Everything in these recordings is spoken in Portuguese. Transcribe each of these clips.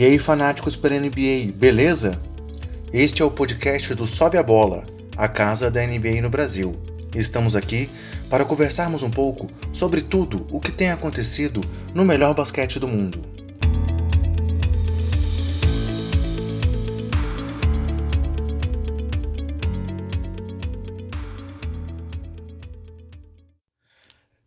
E aí, fanáticos pela NBA, beleza? Este é o podcast do Sobe a Bola, a casa da NBA no Brasil. Estamos aqui para conversarmos um pouco sobre tudo o que tem acontecido no melhor basquete do mundo.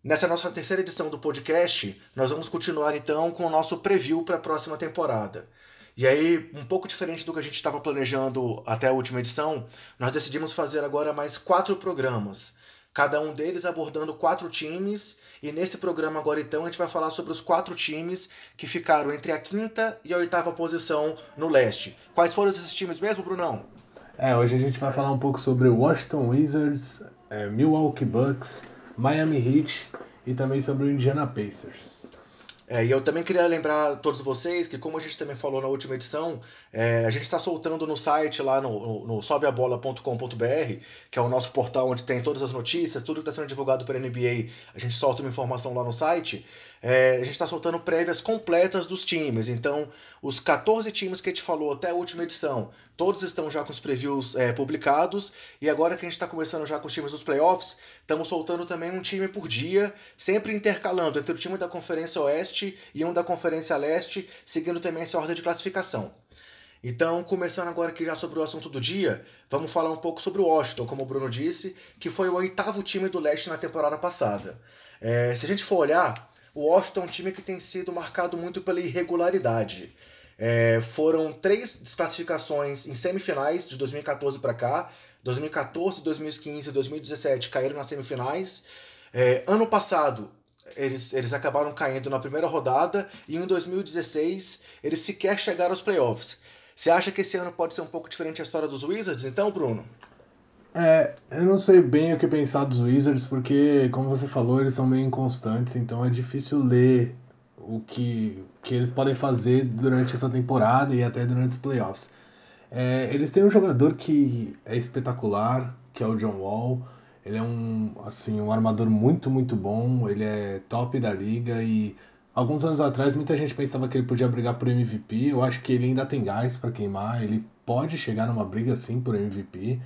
Nessa nossa terceira edição do podcast, nós vamos continuar então com o nosso preview para a próxima temporada. E aí, um pouco diferente do que a gente estava planejando até a última edição, nós decidimos fazer agora mais quatro programas, cada um deles abordando quatro times. E nesse programa agora então a gente vai falar sobre os quatro times que ficaram entre a quinta e a oitava posição no leste. Quais foram esses times mesmo, Brunão? É, hoje a gente vai falar um pouco sobre Washington Wizards, é, Milwaukee Bucks, Miami Heat e também sobre o Indiana Pacers. É, e eu também queria lembrar a todos vocês que, como a gente também falou na última edição, é, a gente está soltando no site lá no, no, no sobeabola.com.br, que é o nosso portal onde tem todas as notícias, tudo que está sendo divulgado pela NBA, a gente solta uma informação lá no site. É, a gente está soltando prévias completas dos times. Então, os 14 times que a gente falou até a última edição, todos estão já com os previews é, publicados. E agora que a gente está começando já com os times dos playoffs, estamos soltando também um time por dia, sempre intercalando entre o time da Conferência Oeste e um da Conferência Leste, seguindo também essa ordem de classificação. Então, começando agora aqui já sobre o assunto do dia, vamos falar um pouco sobre o Washington, como o Bruno disse, que foi o oitavo time do leste na temporada passada. É, se a gente for olhar, o Washington é um time que tem sido marcado muito pela irregularidade. É, foram três desclassificações em semifinais de 2014 para cá. 2014, 2015 e 2017 caíram nas semifinais. É, ano passado, eles, eles acabaram caindo na primeira rodada e em 2016 eles sequer chegaram aos playoffs. Você acha que esse ano pode ser um pouco diferente a história dos Wizards, então, Bruno? É, eu não sei bem o que pensar dos Wizards, porque, como você falou, eles são meio inconstantes, então é difícil ler o que, que eles podem fazer durante essa temporada e até durante os playoffs. É, eles têm um jogador que é espetacular, que é o John Wall. Ele é um, assim, um armador muito, muito bom, ele é top da liga e alguns anos atrás muita gente pensava que ele podia brigar por MVP. Eu acho que ele ainda tem gás para queimar, ele pode chegar numa briga sim por MVP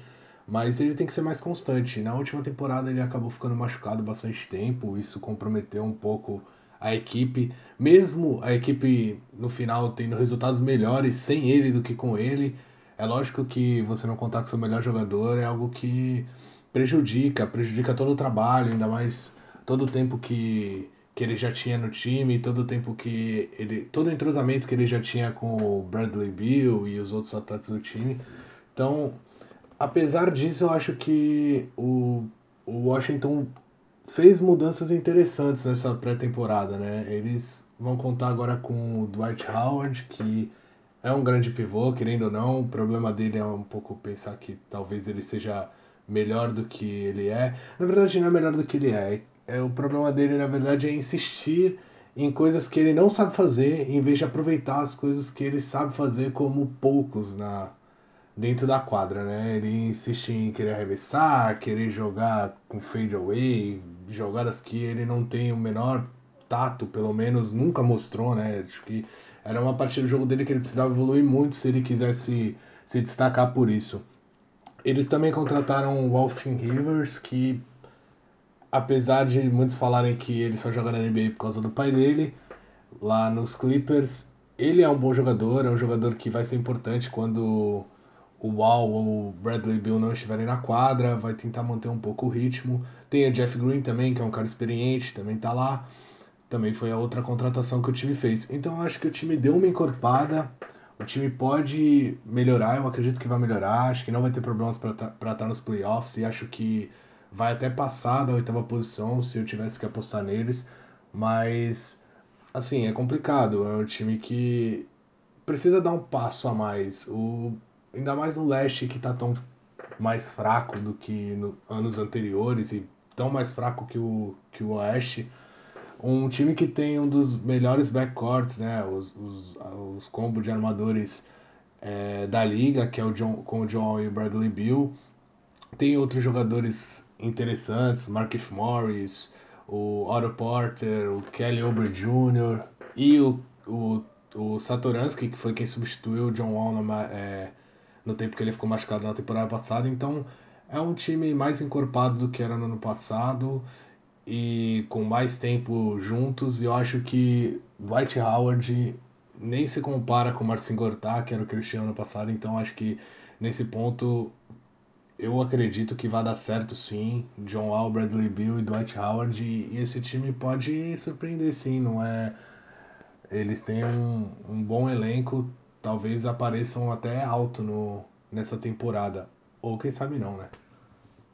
mas ele tem que ser mais constante. Na última temporada ele acabou ficando machucado bastante tempo, isso comprometeu um pouco a equipe, mesmo a equipe no final tendo resultados melhores sem ele do que com ele. É lógico que você não contar com seu melhor jogador é algo que prejudica, prejudica todo o trabalho, ainda mais todo o tempo que, que ele já tinha no time, todo o tempo que ele. todo o entrosamento que ele já tinha com o Bradley Bill e os outros atletas do time. Então, apesar disso, eu acho que o, o Washington fez mudanças interessantes nessa pré-temporada, né? Eles vão contar agora com o Dwight Howard, que é um grande pivô, querendo ou não. O problema dele é um pouco pensar que talvez ele seja melhor do que ele é. Na verdade, não é melhor do que ele é. é o problema dele, na verdade, é insistir em coisas que ele não sabe fazer, em vez de aproveitar as coisas que ele sabe fazer como poucos na, dentro da quadra, né? Ele insiste em querer arremessar, querer jogar com fade away, jogadas que ele não tem o menor tato, pelo menos nunca mostrou, né? Acho que era uma parte do jogo dele que ele precisava evoluir muito se ele quisesse se destacar por isso. Eles também contrataram o Austin Rivers, que apesar de muitos falarem que ele só joga na NBA por causa do pai dele, lá nos Clippers, ele é um bom jogador, é um jogador que vai ser importante quando o Wall ou o Bradley Bill não estiverem na quadra, vai tentar manter um pouco o ritmo. Tem o Jeff Green também, que é um cara experiente, também tá lá. Também foi a outra contratação que o time fez. Então acho que o time deu uma encorpada. O time pode melhorar, eu acredito que vai melhorar. Acho que não vai ter problemas para estar tá, tá nos playoffs e acho que vai até passar da oitava posição se eu tivesse que apostar neles. Mas, assim, é complicado. É um time que precisa dar um passo a mais. O ainda mais no leste que está tão mais fraco do que no anos anteriores e tão mais fraco que o, que o oeste. Um time que tem um dos melhores backcourts, né, os, os, os combos de armadores é, da liga, que é o John, com o John e o Bradley Bill. Tem outros jogadores interessantes, Markif Morris, o Otto Porter, o Kelly Oubre Jr. e o, o o Satoransky, que foi quem substituiu o John Wall no, é, no tempo que ele ficou machucado na temporada passada. Então é um time mais encorpado do que era no ano passado e com mais tempo juntos. E eu acho que Dwight Howard nem se compara com o Marcin Gortat, que era o Cristiano ano passado. Então acho que nesse ponto eu acredito que vai dar certo sim. John Wall, Bradley Bill e Dwight Howard. E esse time pode surpreender sim, não é? Eles têm um, um bom elenco, talvez apareçam até alto no, nessa temporada. Ou quem sabe não, né?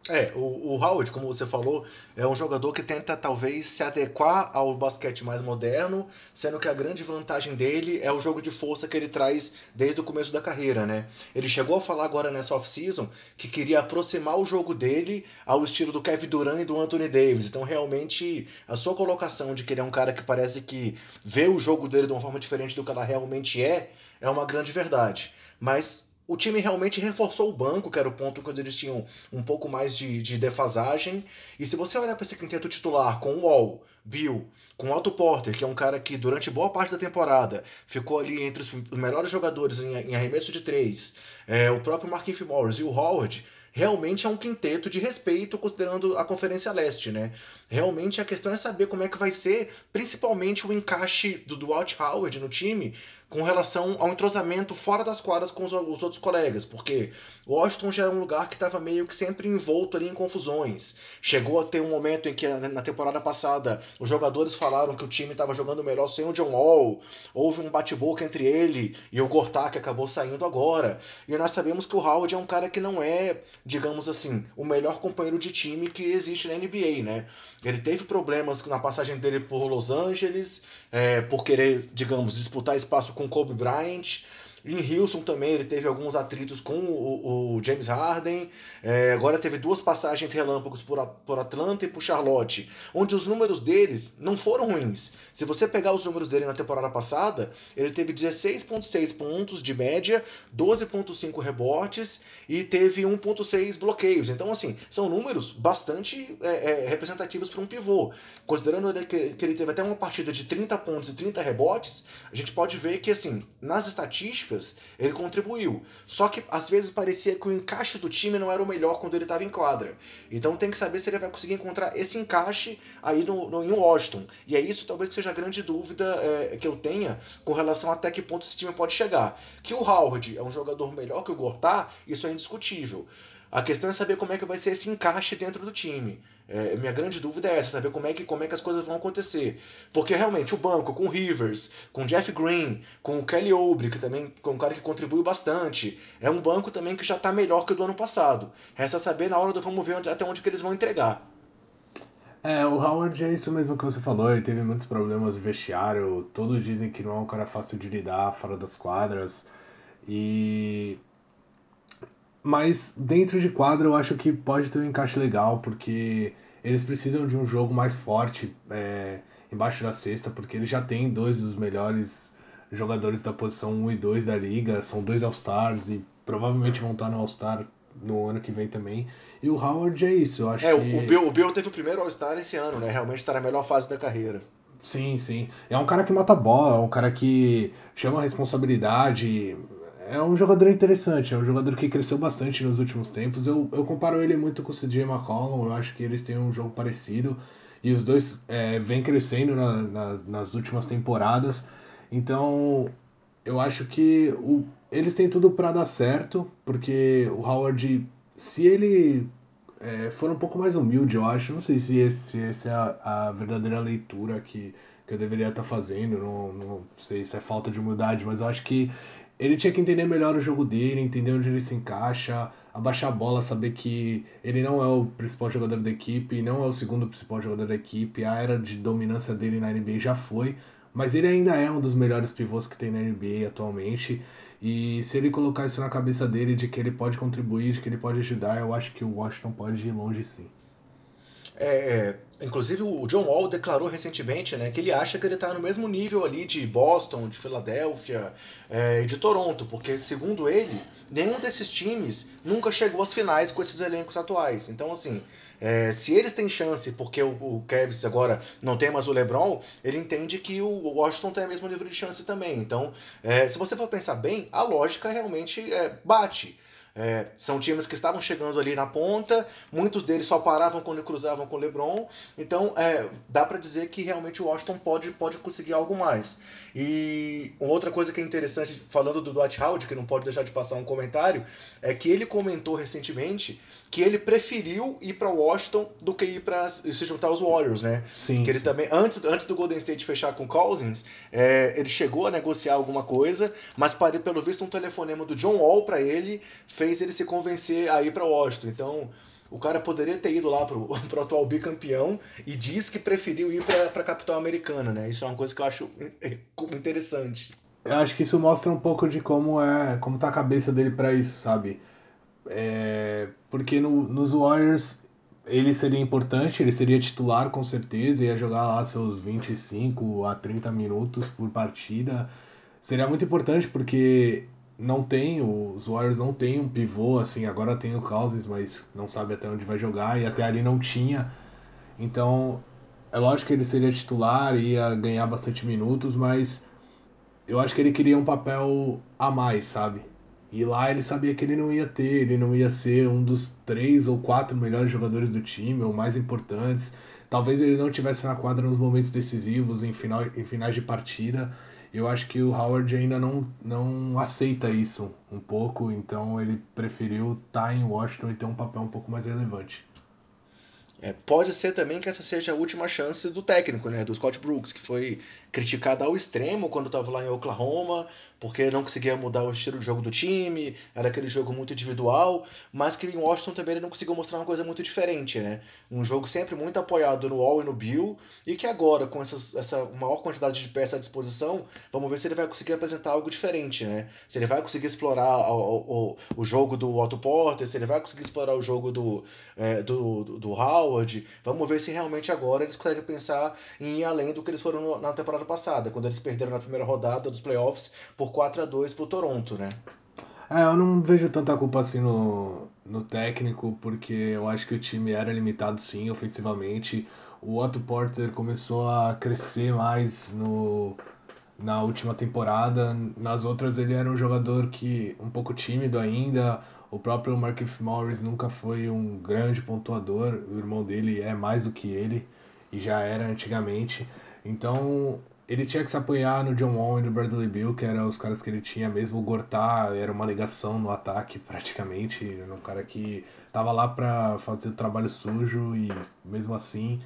É, o, o Howard, como você falou, é um jogador que tenta talvez se adequar ao basquete mais moderno, sendo que a grande vantagem dele é o jogo de força que ele traz desde o começo da carreira, né? Ele chegou a falar agora nessa off-season que queria aproximar o jogo dele ao estilo do Kevin Durant e do Anthony Davis. Então, realmente, a sua colocação de que ele é um cara que parece que vê o jogo dele de uma forma diferente do que ela realmente é, é uma grande verdade. Mas o time realmente reforçou o banco, que era o ponto quando eles tinham um pouco mais de, de defasagem. E se você olhar para esse quinteto titular com o Wall, Bill, com o Otto Porter, que é um cara que durante boa parte da temporada ficou ali entre os melhores jogadores em, em arremesso de três, é, o próprio Marquinhos Morris e o Howard, realmente é um quinteto de respeito considerando a Conferência Leste, né? Realmente a questão é saber como é que vai ser, principalmente o encaixe do Dwight Howard no time, com relação ao entrosamento fora das quadras com os, os outros colegas, porque Washington já é um lugar que estava meio que sempre envolto ali em confusões. Chegou a ter um momento em que na temporada passada os jogadores falaram que o time estava jogando melhor sem o John Wall, houve um bate-boca entre ele e o Gortat que acabou saindo agora. E nós sabemos que o Howard é um cara que não é, digamos assim, o melhor companheiro de time que existe na NBA, né? Ele teve problemas na passagem dele por Los Angeles, é, por querer, digamos, disputar espaço com com Kobe Bryant. Em Houston também ele teve alguns atritos com o, o James Harden. É, agora teve duas passagens relâmpagos por, por Atlanta e por Charlotte, onde os números deles não foram ruins. Se você pegar os números dele na temporada passada, ele teve 16,6 pontos de média, 12,5 rebotes e teve 1,6 bloqueios. Então, assim, são números bastante é, é, representativos para um pivô. Considerando que, que ele teve até uma partida de 30 pontos e 30 rebotes, a gente pode ver que, assim, nas estatísticas, ele contribuiu. Só que às vezes parecia que o encaixe do time não era o melhor quando ele estava em quadra. Então tem que saber se ele vai conseguir encontrar esse encaixe aí no, no, em Washington. E é isso talvez seja a grande dúvida é, que eu tenha com relação até que ponto esse time pode chegar. Que o Howard é um jogador melhor que o Gortat, isso é indiscutível. A questão é saber como é que vai ser esse encaixe dentro do time. É, minha grande dúvida é essa, saber como é, que, como é que as coisas vão acontecer. Porque realmente o banco, com o Rivers, com o Jeff Green, com o Kelly Oubre, que também é um cara que contribuiu bastante, é um banco também que já está melhor que o do ano passado. Resta saber na hora do vamos ver até onde que eles vão entregar. É, o Howard é isso mesmo que você falou, ele teve muitos problemas de vestiário, todos dizem que não é um cara fácil de lidar fora das quadras. E mas dentro de quadra eu acho que pode ter um encaixe legal, porque eles precisam de um jogo mais forte é, embaixo da cesta, porque eles já têm dois dos melhores jogadores da posição 1 e 2 da liga, são dois All-Stars e provavelmente vão estar no All-Star no ano que vem também. E o Howard é isso, eu acho é, que... o Bill, o Bill teve o primeiro All-Star esse ano, né? Realmente está na melhor fase da carreira. Sim, sim. É um cara que mata bola, é um cara que chama a responsabilidade, é um jogador interessante, é um jogador que cresceu bastante nos últimos tempos. Eu, eu comparo ele muito com o CJ McCollum, eu acho que eles têm um jogo parecido e os dois é, vêm crescendo na, na, nas últimas temporadas. Então eu acho que o, eles têm tudo para dar certo, porque o Howard, se ele é, for um pouco mais humilde, eu acho, não sei se, esse, essa é a, a verdadeira leitura que, que eu deveria estar fazendo, não, não sei se é falta de humildade, mas eu acho que ele tinha que entender melhor o jogo dele, entender onde ele se encaixa, abaixar a bola, saber que ele não é o principal jogador da equipe, não é o segundo principal jogador da equipe, a era de dominância dele na NBA já foi, mas ele ainda é um dos melhores pivôs que tem na NBA atualmente. E se ele colocar isso na cabeça dele de que ele pode contribuir, de que ele pode ajudar, eu acho que o Washington pode ir longe sim. É, é, inclusive o John Wall declarou recentemente né, que ele acha que ele está no mesmo nível ali de Boston, de Filadélfia é, e de Toronto, porque segundo ele, nenhum desses times nunca chegou às finais com esses elencos atuais. Então, assim, é, se eles têm chance, porque o, o Kevs agora não tem mais o LeBron, ele entende que o Washington tem o mesmo nível de chance também. Então, é, se você for pensar bem, a lógica realmente é, bate. É, são times que estavam chegando ali na ponta, muitos deles só paravam quando cruzavam com o LeBron, então é, dá para dizer que realmente o Washington pode, pode conseguir algo mais. E outra coisa que é interessante, falando do Dwight Howard, que não pode deixar de passar um comentário, é que ele comentou recentemente que ele preferiu ir para Washington do que ir para se juntar aos Warriors, né? Sim. Que ele sim. também antes, antes do Golden State fechar com Cousins, é, ele chegou a negociar alguma coisa, mas pelo visto um telefonema do John Wall para ele fez ele se convencer a ir para Washington. Então o cara poderia ter ido lá pro, pro atual bicampeão e diz que preferiu ir para a capital americana, né? Isso é uma coisa que eu acho interessante. Eu acho que isso mostra um pouco de como é, como tá a cabeça dele para isso, sabe? É, porque no, nos Warriors ele seria importante, ele seria titular com certeza, ia jogar lá seus 25 a 30 minutos por partida. Seria muito importante porque não tem, os Warriors não tem um pivô assim, agora tem o Cousins, mas não sabe até onde vai jogar e até ali não tinha. Então, é lógico que ele seria titular, ia ganhar bastante minutos, mas eu acho que ele queria um papel a mais, sabe? E lá ele sabia que ele não ia ter, ele não ia ser um dos três ou quatro melhores jogadores do time, ou mais importantes. Talvez ele não tivesse na quadra nos momentos decisivos, em, final, em finais de partida. Eu acho que o Howard ainda não, não aceita isso um pouco, então ele preferiu estar tá em Washington e ter um papel um pouco mais relevante. É, pode ser também que essa seja a última chance do técnico, né, do Scott Brooks, que foi criticado ao extremo quando estava lá em Oklahoma, porque não conseguia mudar o estilo de jogo do time, era aquele jogo muito individual, mas que em Washington também ele não conseguiu mostrar uma coisa muito diferente, né? Um jogo sempre muito apoiado no Wall e no Bill, e que agora, com essas, essa maior quantidade de peças à disposição, vamos ver se ele vai conseguir apresentar algo diferente, né? Se ele vai conseguir explorar o, o, o jogo do Otto Porter, se ele vai conseguir explorar o jogo do, é, do, do, do Howard, vamos ver se realmente agora eles conseguem pensar em ir além do que eles foram na temporada temporada passada, quando eles perderam na primeira rodada dos playoffs por 4 a 2 pro Toronto, né? É, eu não vejo tanta culpa assim no, no técnico, porque eu acho que o time era limitado sim, ofensivamente. O Otto Porter começou a crescer mais no, na última temporada. Nas outras ele era um jogador que um pouco tímido ainda. O próprio Markif Morris nunca foi um grande pontuador. O irmão dele é mais do que ele e já era antigamente. Então, ele tinha que se apoiar no John Wall e no Bradley Bill, que eram os caras que ele tinha mesmo. O Gortar era uma ligação no ataque, praticamente. Era um cara que tava lá pra fazer o trabalho sujo e, mesmo assim,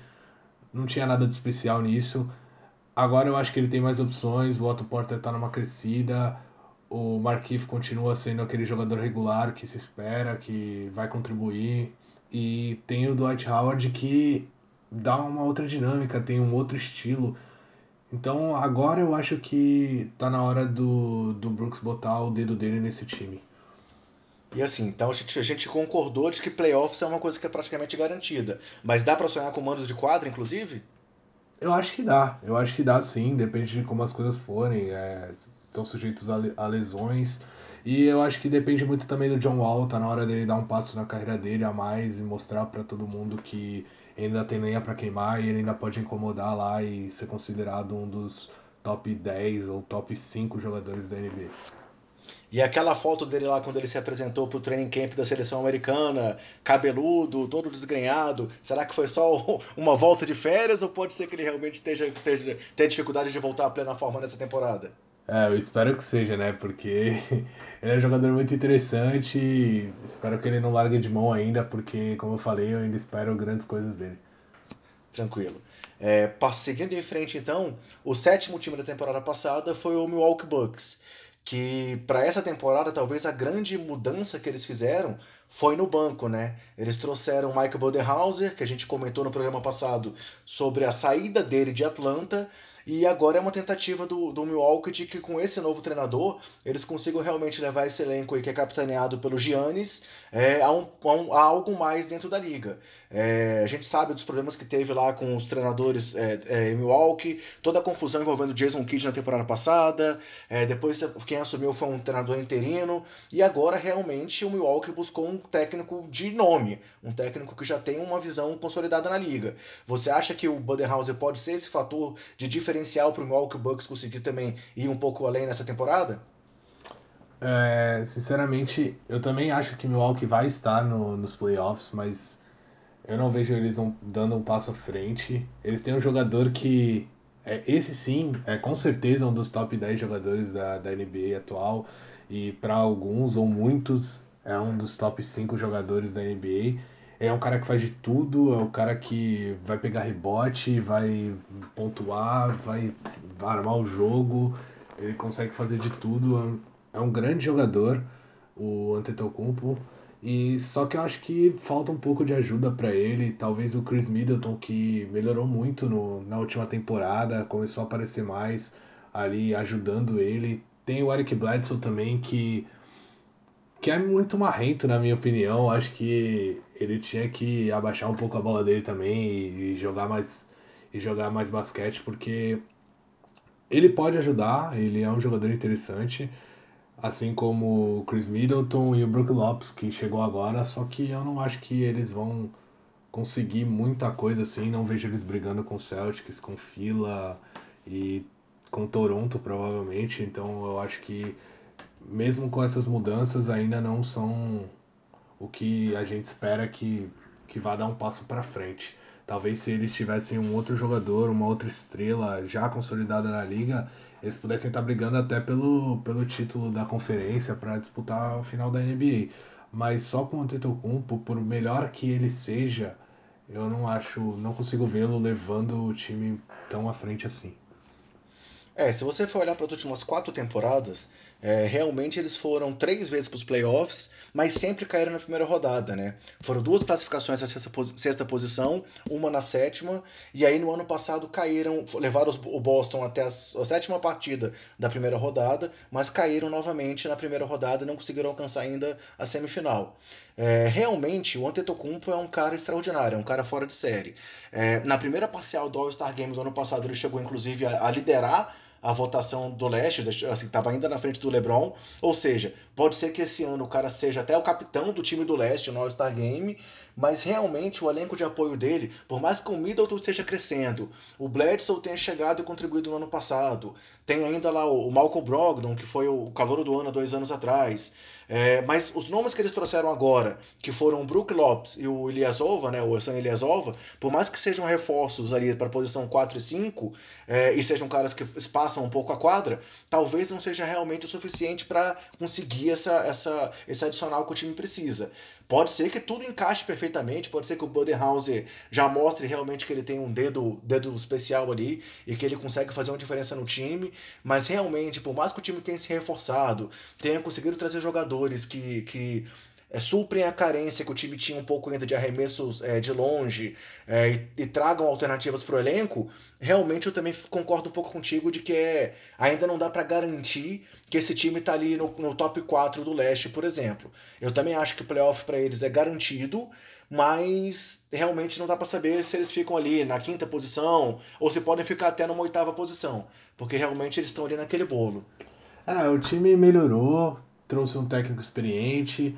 não tinha nada de especial nisso. Agora eu acho que ele tem mais opções. O Otto Porter tá numa crescida. O Markif continua sendo aquele jogador regular que se espera, que vai contribuir. E tem o Dwight Howard que dá uma outra dinâmica, tem um outro estilo. Então agora eu acho que tá na hora do, do Brooks botar o dedo dele nesse time. E assim, então a gente, a gente concordou de que playoffs é uma coisa que é praticamente garantida. Mas dá para sonhar com mandos de quadra, inclusive? Eu acho que dá, eu acho que dá sim, depende de como as coisas forem. É, estão sujeitos a, a lesões. E eu acho que depende muito também do John Wall, tá na hora dele dar um passo na carreira dele a mais e mostrar para todo mundo que ainda tem lenha para queimar e ele ainda pode incomodar lá e ser considerado um dos top 10 ou top 5 jogadores da NBA. E aquela foto dele lá quando ele se apresentou pro training camp da seleção americana, cabeludo, todo desgrenhado, será que foi só uma volta de férias ou pode ser que ele realmente esteja, esteja, tenha dificuldade de voltar à plena forma nessa temporada? É, eu espero que seja, né? Porque ele é um jogador muito interessante. Espero que ele não largue de mão ainda, porque, como eu falei, eu ainda espero grandes coisas dele. Tranquilo. É, seguindo em frente, então, o sétimo time da temporada passada foi o Milwaukee Bucks. Que para essa temporada, talvez a grande mudança que eles fizeram foi no banco, né? Eles trouxeram Michael Budenhauser, que a gente comentou no programa passado sobre a saída dele de Atlanta E agora é uma tentativa do, do Milwaukee de que com esse novo treinador eles consigam realmente levar esse elenco aí que é capitaneado pelo Giannis é, a, um, a, um, a algo mais dentro da liga. É, a gente sabe dos problemas que teve lá com os treinadores é, é, em Milwaukee, toda a confusão envolvendo Jason Kidd na temporada passada, é, depois quem assumiu foi um treinador interino, e agora realmente o Milwaukee buscou um técnico de nome, um técnico que já tem uma visão consolidada na liga. Você acha que o Budenholzer pode ser esse fator de diferencial para o Milwaukee Bucks conseguir também ir um pouco além nessa temporada? É, sinceramente, eu também acho que Milwaukee vai estar no, nos playoffs, mas eu não vejo eles um, dando um passo à frente. Eles têm um jogador que. É, esse sim, é com certeza um dos top 10 jogadores da, da NBA atual. E para alguns ou muitos, é um dos top 5 jogadores da NBA. É um cara que faz de tudo, é um cara que vai pegar rebote, vai pontuar, vai, armar o jogo, ele consegue fazer de tudo. É um grande jogador, o Antetokounmpo. E só que eu acho que falta um pouco de ajuda para ele. Talvez o Chris Middleton, que melhorou muito no, na última temporada, começou a aparecer mais ali ajudando ele. Tem o Eric Bledsoe também, que, que é muito marrento, na minha opinião. Acho que ele tinha que abaixar um pouco a bola dele também e, e jogar mais e jogar mais basquete, porque ele pode ajudar, ele é um jogador interessante assim como o Chris Middleton e o Brook Lopes, que chegou agora, só que eu não acho que eles vão conseguir muita coisa assim, não vejo eles brigando com Celtics, com Fila e com Toronto provavelmente, então eu acho que mesmo com essas mudanças ainda não são o que a gente espera que, que vá dar um passo para frente. Talvez se eles tivessem um outro jogador, uma outra estrela já consolidada na liga, eles pudessem estar brigando até pelo, pelo título da conferência para disputar o final da NBA. Mas só com o Antetokounmpo, por melhor que ele seja, eu não acho, não consigo vê-lo levando o time tão à frente assim. É, se você for olhar para as últimas quatro temporadas, é, realmente eles foram três vezes para os playoffs, mas sempre caíram na primeira rodada, né? Foram duas classificações na sexta, sexta, posição, uma na sétima, e aí no ano passado caíram, levaram o Boston até a, a, sétima partida da primeira rodada, mas caíram novamente na primeira rodada e não conseguiram alcançar ainda a semifinal. É, realmente, o Antetokounmpo é um cara extraordinário, é um cara fora de série. É, na primeira parcial do All-Star Game do ano passado, ele chegou inclusive a, a liderar a votação do leste, assim, estava ainda na frente do LeBron. Ou seja, pode ser que esse ano o cara seja até o capitão do time do leste no All-Star Game, mas realmente o elenco de apoio dele, por mais que o Middleton esteja crescendo, o Bledsoe tenha chegado e contribuído no ano passado, tem ainda lá o Malcolm Brogdon, que foi o calor do ano há dois anos atrás, é, mas os nomes que eles trouxeram agora, que foram o Brook Lopes e o Ilyasova, né, o Sam Ilyasova, por mais que sejam reforços ali para a posição 4 e 5, é, e sejam caras que espaçam um pouco a quadra, talvez não seja realmente o suficiente para conseguir essa, essa, esse adicional que o time precisa. Pode ser que tudo encaixe perfeitamente, pode ser que o Budenhauser já mostre realmente que ele tem um dedo, dedo especial ali e que ele consegue fazer uma diferença no time, mas realmente, por mais que o time tenha se reforçado, tenha conseguido trazer jogadores que, que é, suprem a carência que o time tinha um pouco ainda de arremessos é, de longe é, e, e, tragam alternativas para o elenco, realmente eu também concordo um pouco contigo de que é, ainda não dá para garantir que esse time está ali no, no, top 4 do leste, por exemplo. Eu também acho que o playoff para eles é garantido, mas realmente não dá para saber se eles ficam ali na quinta posição ou se podem ficar até numa oitava posição, porque realmente eles estão ali naquele bolo. Ah, o time melhorou, trouxe um técnico experiente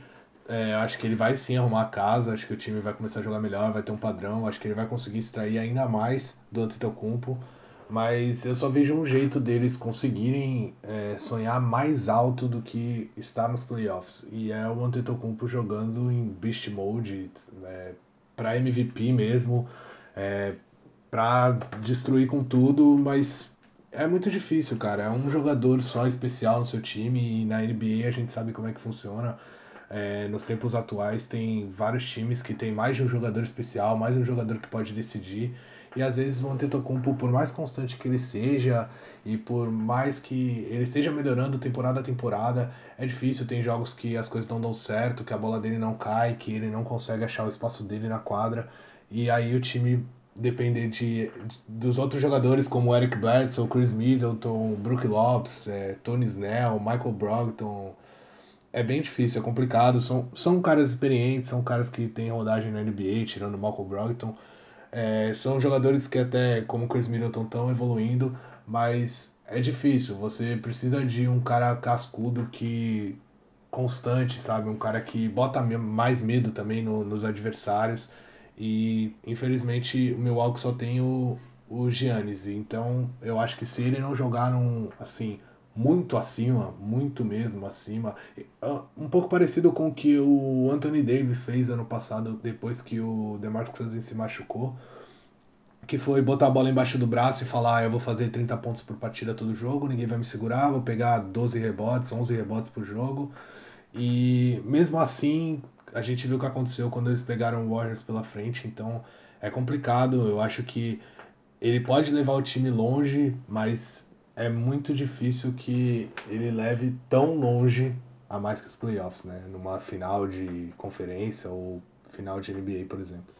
é, acho que ele vai sim arrumar a casa, acho que o time vai começar a jogar melhor, vai ter um padrão, acho que ele vai conseguir extrair ainda mais do Antetokounmpo, mas eu só vejo um jeito deles conseguirem é, sonhar mais alto do que estar nos playoffs, e é o Antetokounmpo jogando em Beast Mode, é, para MVP mesmo, é, para destruir com tudo, mas é muito difícil, cara, é um jogador só especial no seu time, e na NBA a gente sabe como é que funciona, é, nos tempos atuais tem vários times que tem mais de um jogador especial, mais um jogador que pode decidir. E às vezes o Antetokounmpo, por mais constante que ele seja e por mais que ele esteja melhorando temporada a temporada, é difícil. Tem jogos que as coisas não dão certo, que a bola dele não cai, que ele não consegue achar o espaço dele na quadra. E aí o time depender de, dos outros jogadores como Eric Bledsoe, Chris Middleton, Brook Lopes, é, Tony Snell, Michael Brogdon. É bem difícil, é complicado. São, são caras experientes, são caras que têm rodagem na NBA, tirando o Michael Brogdon. É, são jogadores que até, como Chris Middleton, estão evoluindo, mas é difícil. Você precisa de um cara cascudo que constante, sabe? Um cara que bota mais medo também no, nos adversários. E infelizmente o Milwaukee só tem o, o Giannis. Então eu acho que se ele não jogar num, assim, muito acima, muito mesmo acima, ah, um pouco parecido com o que o Anthony Davis fez ano passado, depois que o DeMarcus Cousins se machucou, que foi botar a bola embaixo do braço e falar, ah, eu vou fazer 30 pontos por partida todo jogo, ninguém vai me segurar, vou pegar 12 rebotes, 11 rebotes por jogo. E mesmo assim, a gente viu o que aconteceu quando eles pegaram o Warriors pela frente, então é complicado. Eu acho que ele pode levar o time longe, mas é muito difícil que ele leve tão longe a mais que os playoffs, né? Numa final de conferência ou final de NBA, por exemplo.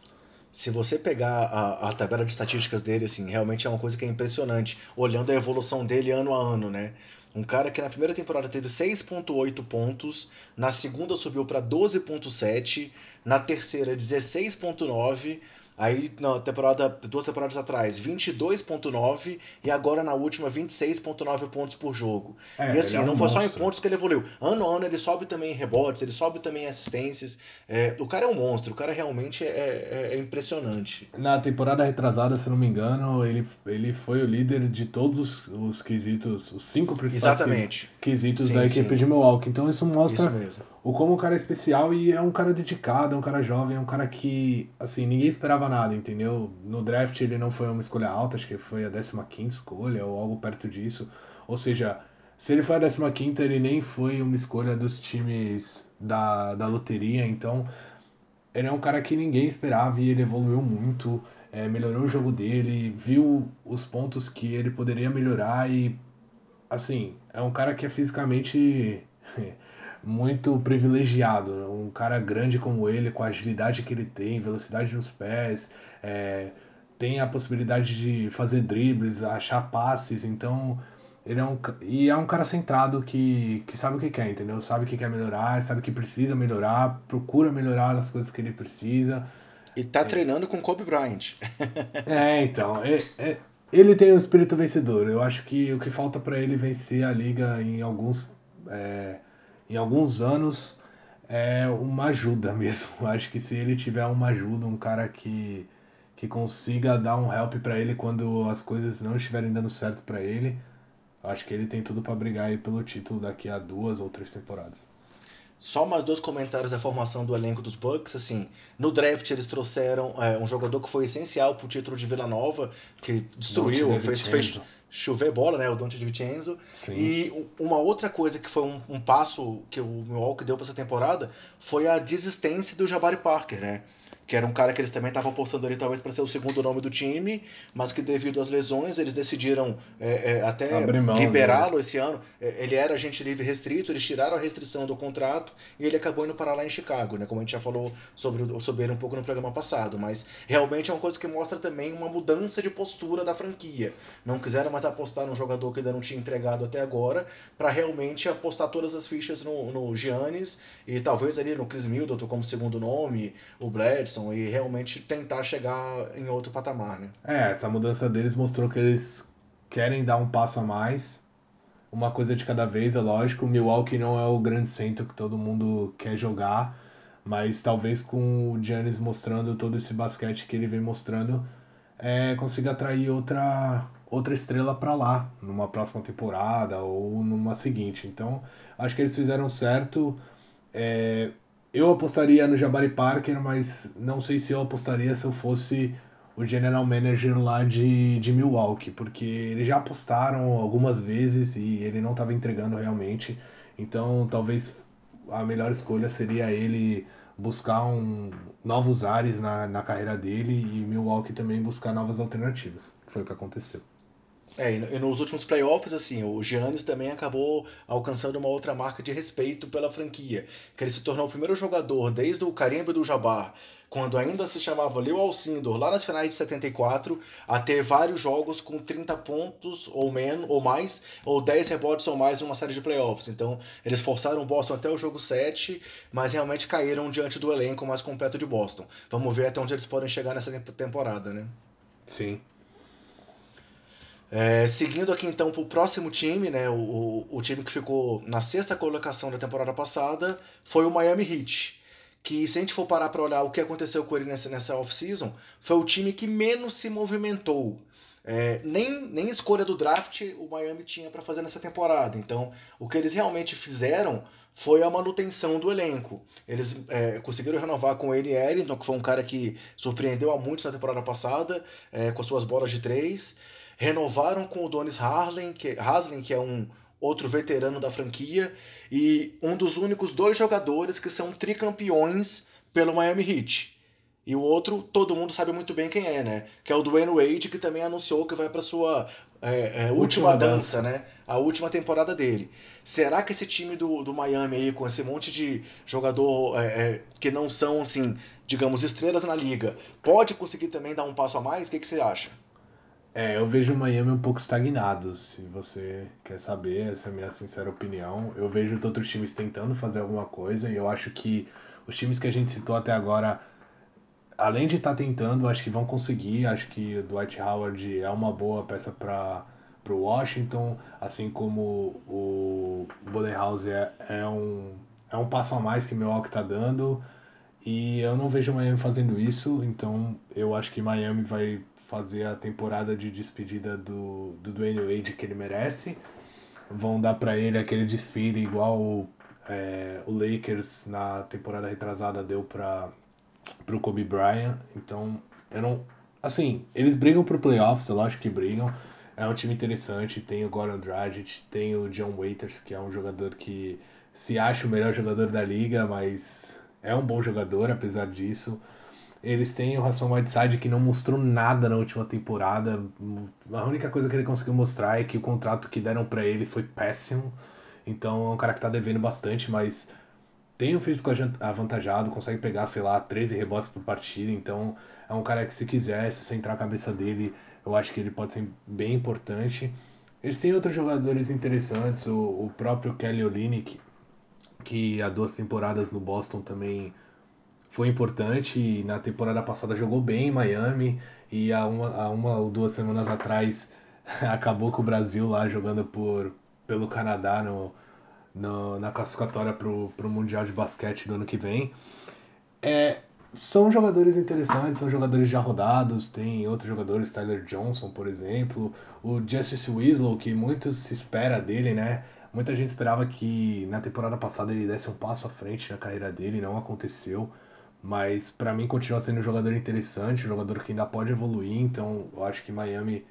Se você pegar a, a tabela de estatísticas dele, assim, realmente é uma coisa que é impressionante, olhando a evolução dele ano a ano, né? Um cara que na primeira temporada teve 6.8 pontos, na segunda subiu para 12.7, na terceira 16.9, Aí na temporada, duas temporadas atrás, 22.9 e agora na última 26.9 pontos por jogo. É, e assim, é um não foi monstro. só em pontos que ele evoluiu. Ano a ano ele sobe também em rebotes, ele sobe também em assistências. É, o cara é um monstro, o cara realmente é, é, é, impressionante. Na temporada retrasada, se não me engano, ele, ele foi o líder de todos os, os quesitos, os cinco principais Exatamente. quesitos sim, da equipe sim. de Milwaukee. Então isso mostra isso o como o cara é especial e é um cara dedicado, é um cara jovem, é um cara que, assim, ninguém esperava nada, entendeu? No draft ele não foi uma escolha alta, acho que foi a 15 escolha ou algo perto disso. Ou seja, se ele foi a 15, ele nem foi uma escolha dos times da, da loteria, então ele é um cara que ninguém esperava e ele evoluiu muito, é, melhorou o jogo dele, viu os pontos que ele poderia melhorar e, assim, é um cara que é fisicamente. muito privilegiado. Um cara grande como ele, com a agilidade que ele tem, velocidade nos pés, é, tem a possibilidade de fazer dribles, achar passes, então ele é um e é um cara centrado que, que sabe o que quer, entendeu? Sabe que quer melhorar, sabe que precisa melhorar, procura melhorar as coisas que ele precisa. E tá é. treinando com Kobe Bryant. é, então, é, é, ele tem um espírito vencedor. Eu acho que o que falta para ele vencer a liga em alguns é, em alguns anos é uma ajuda mesmo. Acho que se ele tiver uma ajuda, um cara que, que consiga dar um help para ele quando as coisas não estiverem dando certo para ele, acho que ele tem tudo para brigar aí pelo título daqui a duas ou três temporadas. Só mais dois comentários da formação do elenco dos Bucks. Assim, no draft eles trouxeram é, um jogador que foi essencial para o título de Vila Nova, que destruiu, fez, fez, chover bola, né? O Dante de Vincenzo. Sim. E uma outra coisa que foi um, um passo que o Milwaukee deu para essa temporada foi a desistência do Jabari Parker, né? Que era um cara que eles também estavam apostando ali talvez para ser o segundo nome do time, mas que devido às lesões eles decidiram é, é, até liberá-lo esse ano. É, ele era agente livre restrito, eles tiraram a restrição do contrato e ele acabou indo para lá em Chicago, né? Como a gente já falou sobre, sobre ele um pouco no programa passado, mas realmente é uma coisa que mostra também uma mudança de postura da franquia. Não quiseram mais apostar num jogador que ainda não tinha entregado até agora, para realmente apostar todas as fichas no, no Giannis e talvez ali no Chris Middleton como segundo nome, o Bledson e realmente tentar chegar em outro patamar, né? É, essa mudança deles mostrou que eles querem dar um passo a mais, uma coisa de cada vez, é lógico. Milwaukee não é o grande centro que todo mundo quer jogar, mas talvez com o Giannis mostrando todo esse basquete que ele vem mostrando, é, consiga atrair outra outra estrela para lá numa próxima temporada ou numa seguinte. Então, acho que eles fizeram certo. É, eu apostaria no Jabari Parker, mas não sei se eu apostaria se eu fosse o general manager lá de, de Milwaukee, porque eles já apostaram algumas vezes e ele não estava entregando realmente. Então talvez a melhor escolha seria ele buscar um, novos ares na, na carreira dele e Milwaukee também buscar novas alternativas. Foi o que aconteceu. É, e nos últimos playoffs, assim, o Giannis também acabou alcançando uma outra marca de respeito pela franquia, que ele se tornou o primeiro jogador desde o Karim do Jabbar quando ainda se chamava Leo Alcindor, lá nas finais de 74, a ter vários jogos com 30 pontos ou menos, ou mais, ou 10 rebotes ou mais numa série de playoffs. Então, eles forçaram o Boston até o jogo 7, mas realmente caíram diante do elenco mais completo de Boston. Vamos ver até onde eles podem chegar nessa temporada, né? Sim. É, seguindo aqui então para o próximo time, né, o, o time que ficou na sexta colocação da temporada passada foi o Miami Heat. Que se a gente for parar para olhar o que aconteceu com ele nessa, nessa off-season, foi o time que menos se movimentou. É, nem, nem escolha do draft o Miami tinha para fazer nessa temporada. Então, o que eles realmente fizeram foi a manutenção do elenco. Eles é, conseguiram renovar com ele Ellington, que foi um cara que surpreendeu a muitos na temporada passada, é, com as suas bolas de três. Renovaram com o Donis Haslem, que, Haslem, que é um outro veterano da franquia, e um dos únicos dois jogadores que são tricampeões pelo Miami Heat. E o outro, todo mundo sabe muito bem quem é, né? Que é o Dwayne Wade, que também anunciou que vai para sua é, é, última, última dança, dança, né? A última temporada dele. Será que esse time do, do Miami aí, com esse monte de jogador é, é que não são, assim, digamos, estrelas na liga, pode conseguir também dar um passo a mais? O que, que você acha? É, eu vejo o Miami um pouco estagnado, se você quer saber, essa é a minha sincera opinião. Eu vejo os outros times tentando fazer alguma coisa e eu acho que os times que a gente citou até agora, além de estar tá tentando, acho que vão conseguir. Acho que o Dwight Howard é uma boa peça para o Washington, assim como o Bodenhouse é, é, um, é um passo a mais que Milwaukee está dando. E eu não vejo o Miami fazendo isso, então eu acho que Miami vai fazer a temporada de despedida do, do Dwayne Wade que ele merece. Vão dar para ele aquele desfile igual é, o Lakers na temporada retrasada deu para o Kobe Bryant. Então, eu não. Assim, eles brigam pro playoffs, eu acho que brigam. É um time interessante. Tem o Goran Dragic, tem o John Waiters, que é um jogador que se acha o melhor jogador da liga, mas é um bom jogador apesar disso. Eles têm o Hassan Whiteside que não mostrou nada na última temporada. A única coisa que ele conseguiu mostrar é que o contrato que deram para ele foi péssimo. Então é um cara que tá devendo bastante, mas tem um físico avantajado, consegue pegar, sei lá, 13 rebotes por partida. Então é um cara que se quiser, se centrar a cabeça dele, eu acho que ele pode ser bem importante. Eles têm outros jogadores interessantes, o, o próprio Kelly Olynyk, que há duas temporadas no Boston também foi importante. Na temporada passada jogou bem em Miami e há uma, há uma ou duas semanas atrás acabou com o Brasil lá jogando por, pelo Canadá no, no, na classificatória para o Mundial de Basquete do ano que vem. É, são jogadores interessantes, são jogadores já rodados, tem outros jogadores, Tyler Johnson, por exemplo, o Justice Winslow, que muito se espera dele, né? Muita gente esperava que na temporada passada ele desse um passo à frente na carreira dele, não aconteceu. Mas para mim continua sendo um jogador interessante, um jogador que ainda pode evoluir, então eu acho que Miami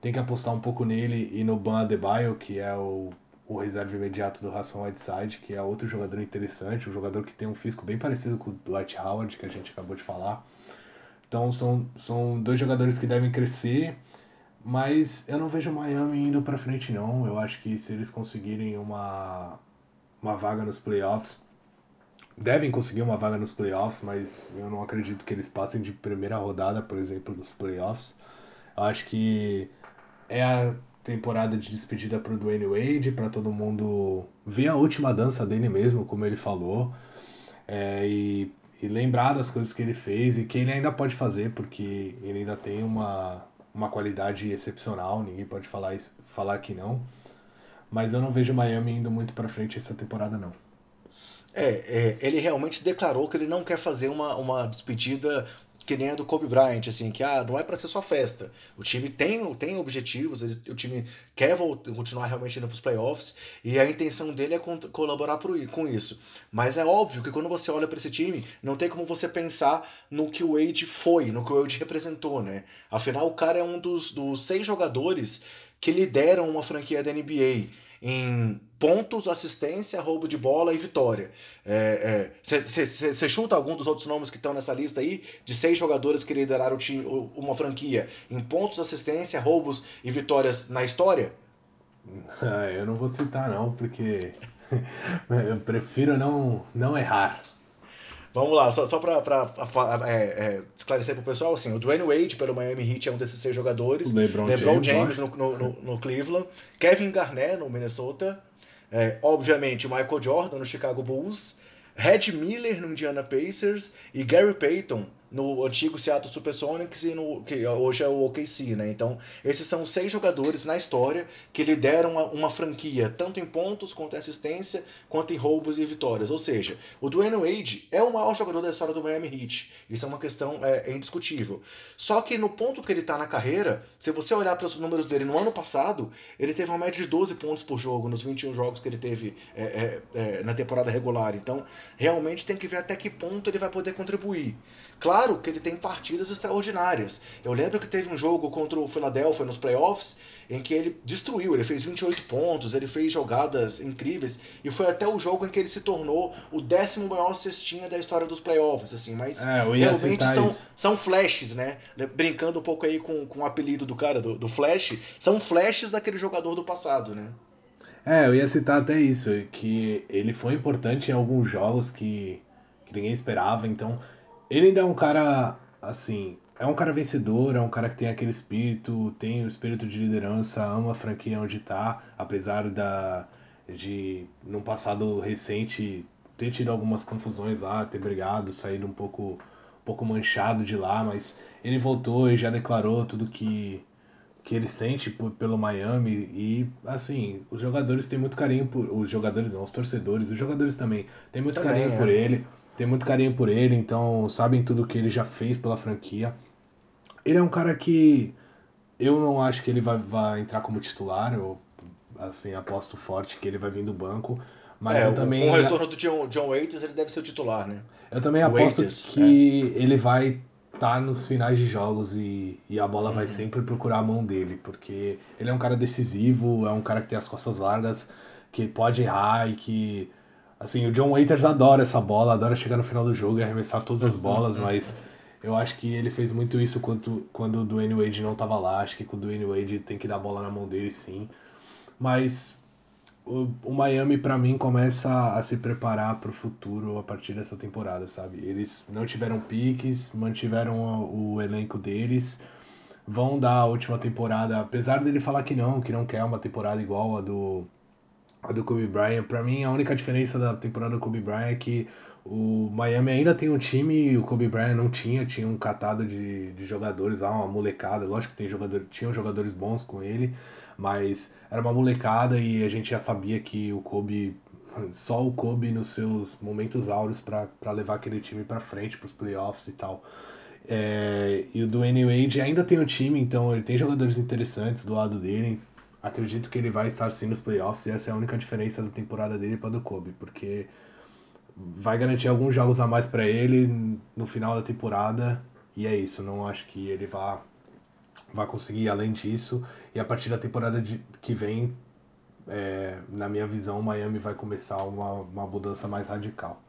tem que apostar um pouco nele e no Ban Adebayo, que é o, o reserva imediato do Hassan Whiteside, que é outro jogador interessante, um jogador que tem um físico bem parecido com o Dwight Howard, que a gente acabou de falar. Então são, são dois jogadores que devem crescer, mas eu não vejo Miami indo para frente não. Eu acho que se eles conseguirem uma, uma vaga nos playoffs, devem conseguir uma vaga nos playoffs, mas eu não acredito que eles passem de primeira rodada, por exemplo, nos playoffs. Eu acho que é a temporada de despedida para o Dwayne Wade, para todo mundo ver a última dança dele mesmo, como ele falou, é, e, e, lembrar das coisas que ele fez e que ele ainda pode fazer, porque ele ainda tem uma, uma qualidade excepcional, ninguém pode falar, falar que não. Mas eu não vejo Miami indo muito para frente essa temporada, não. É, é, ele realmente declarou que ele não quer fazer uma, uma despedida que nem a do Kobe Bryant, assim, que ah, não é para ser só festa. O time tem, tem objetivos, o time quer voltar, continuar realmente indo para os playoffs e a intenção dele é colaborar por, com isso. Mas é óbvio que quando você olha para esse time, não tem como você pensar no que o Wade foi, no que o Wade representou, né? Afinal, o cara é um dos, dos seis jogadores que lideram uma franquia da NBA em pontos, assistência, roubo de bola e vitória. Você é, é, chuta algum dos outros nomes que estão nessa lista aí, de seis jogadores que lideraram time, uma franquia em pontos, assistência, roubos e vitórias na história? Ah, eu não vou citar não, porque eu prefiro não, não errar. Vamos lá, só, só para é, é, esclarecer para o pessoal, assim, o Dwayne Wade pelo Miami Heat é um desses seis jogadores. LeBron, LeBron James, James no, no, no, Cleveland. Kevin Garnett no Minnesota. É, obviamente, Michael Jordan no Chicago Bulls. Red Miller no Indiana Pacers e Gary Payton no antigo Seattle Supersonics e no que hoje é o OKC, né? Então, esses são seis jogadores na história que lideram uma, uma, franquia, tanto em pontos, quanto em assistência, quanto em roubos e vitórias. Ou seja, o Dwayne Wade é o maior jogador da história do Miami Heat. Isso é uma questão é, é indiscutível. Só que no ponto que ele está na carreira, se você olhar para os números dele no ano passado, ele teve uma média de 12 pontos por jogo nos 21 jogos que ele teve é, é, é, na temporada regular. Então, realmente tem que ver até que ponto ele vai poder contribuir. Claro que ele tem partidas extraordinárias. Eu lembro que teve um jogo contra o Philadelphia nos playoffs em que ele destruiu, ele fez 28 pontos, ele fez jogadas incríveis e foi até o jogo em que ele se tornou o décimo maior cestinha da história dos playoffs, assim, mas é, realmente são, são flashes, né? Brincando um pouco aí com, com o apelido do cara, do, do Flash, são flashes daquele jogador do passado, né? É, eu ia citar até isso, que ele foi importante em alguns jogos que, que ninguém esperava, então ele ainda é um cara, assim, é um cara vencedor, é um cara que tem aquele espírito, tem o espírito de liderança, ama a franquia onde tá, apesar da de num passado recente ter tido algumas confusões lá, ter brigado, saído um pouco um pouco manchado de lá, mas ele voltou e já declarou tudo que que ele sente por, pelo Miami e assim, os jogadores têm muito carinho por os jogadores, não, os torcedores, os jogadores também têm muito também, carinho é. por ele tem muito carinho por ele, então sabem tudo que ele já fez pela franquia. Ele é um cara que eu não acho que ele vai, vai entrar como titular, eu assim, aposto forte que ele vai vir do banco. Mas é, eu também. Com o retorno do John, John Waiters, ele deve ser o titular, né? Eu também aposto Waiters, que é. ele vai estar tá nos finais de jogos e, e a bola uhum. vai sempre procurar a mão dele, porque ele é um cara decisivo, é um cara que tem as costas largas, que pode errar e que Assim, o John Waiters adora essa bola, adora chegar no final do jogo e arremessar todas as bolas, mas eu acho que ele fez muito isso quando, quando o Dwayne Wade não estava lá. Acho que com o Dwayne Wade tem que dar a bola na mão dele sim. Mas o, o Miami, para mim, começa a se preparar para o futuro a partir dessa temporada, sabe? Eles não tiveram piques, mantiveram o, o elenco deles vão dar a última temporada, apesar dele falar que não, que não quer uma temporada igual a do a do Kobe Bryant. Para mim, a única diferença da temporada do Kobe Bryant é que o Miami ainda tem um time e o Kobe Bryant não tinha, tinha um catado de, de jogadores lá, uma molecada. Lógico que tem jogador, tinham jogadores bons com ele, mas era uma molecada e a gente já sabia que o Kobe, só o Kobe nos seus momentos áureos para levar aquele time para frente, para os playoffs e tal. É, e o Dwayne Wade ainda tem um time, então ele tem jogadores interessantes do lado dele acredito que ele vai estar sim nos playoffs e essa é a única diferença da temporada dele para do Kobe, porque vai garantir alguns jogos a mais para ele no final da temporada e é isso. Não acho que ele vá, vá conseguir além disso. E a partir da temporada de, que vem, é, na minha visão, Miami vai começar uma, uma mudança mais radical.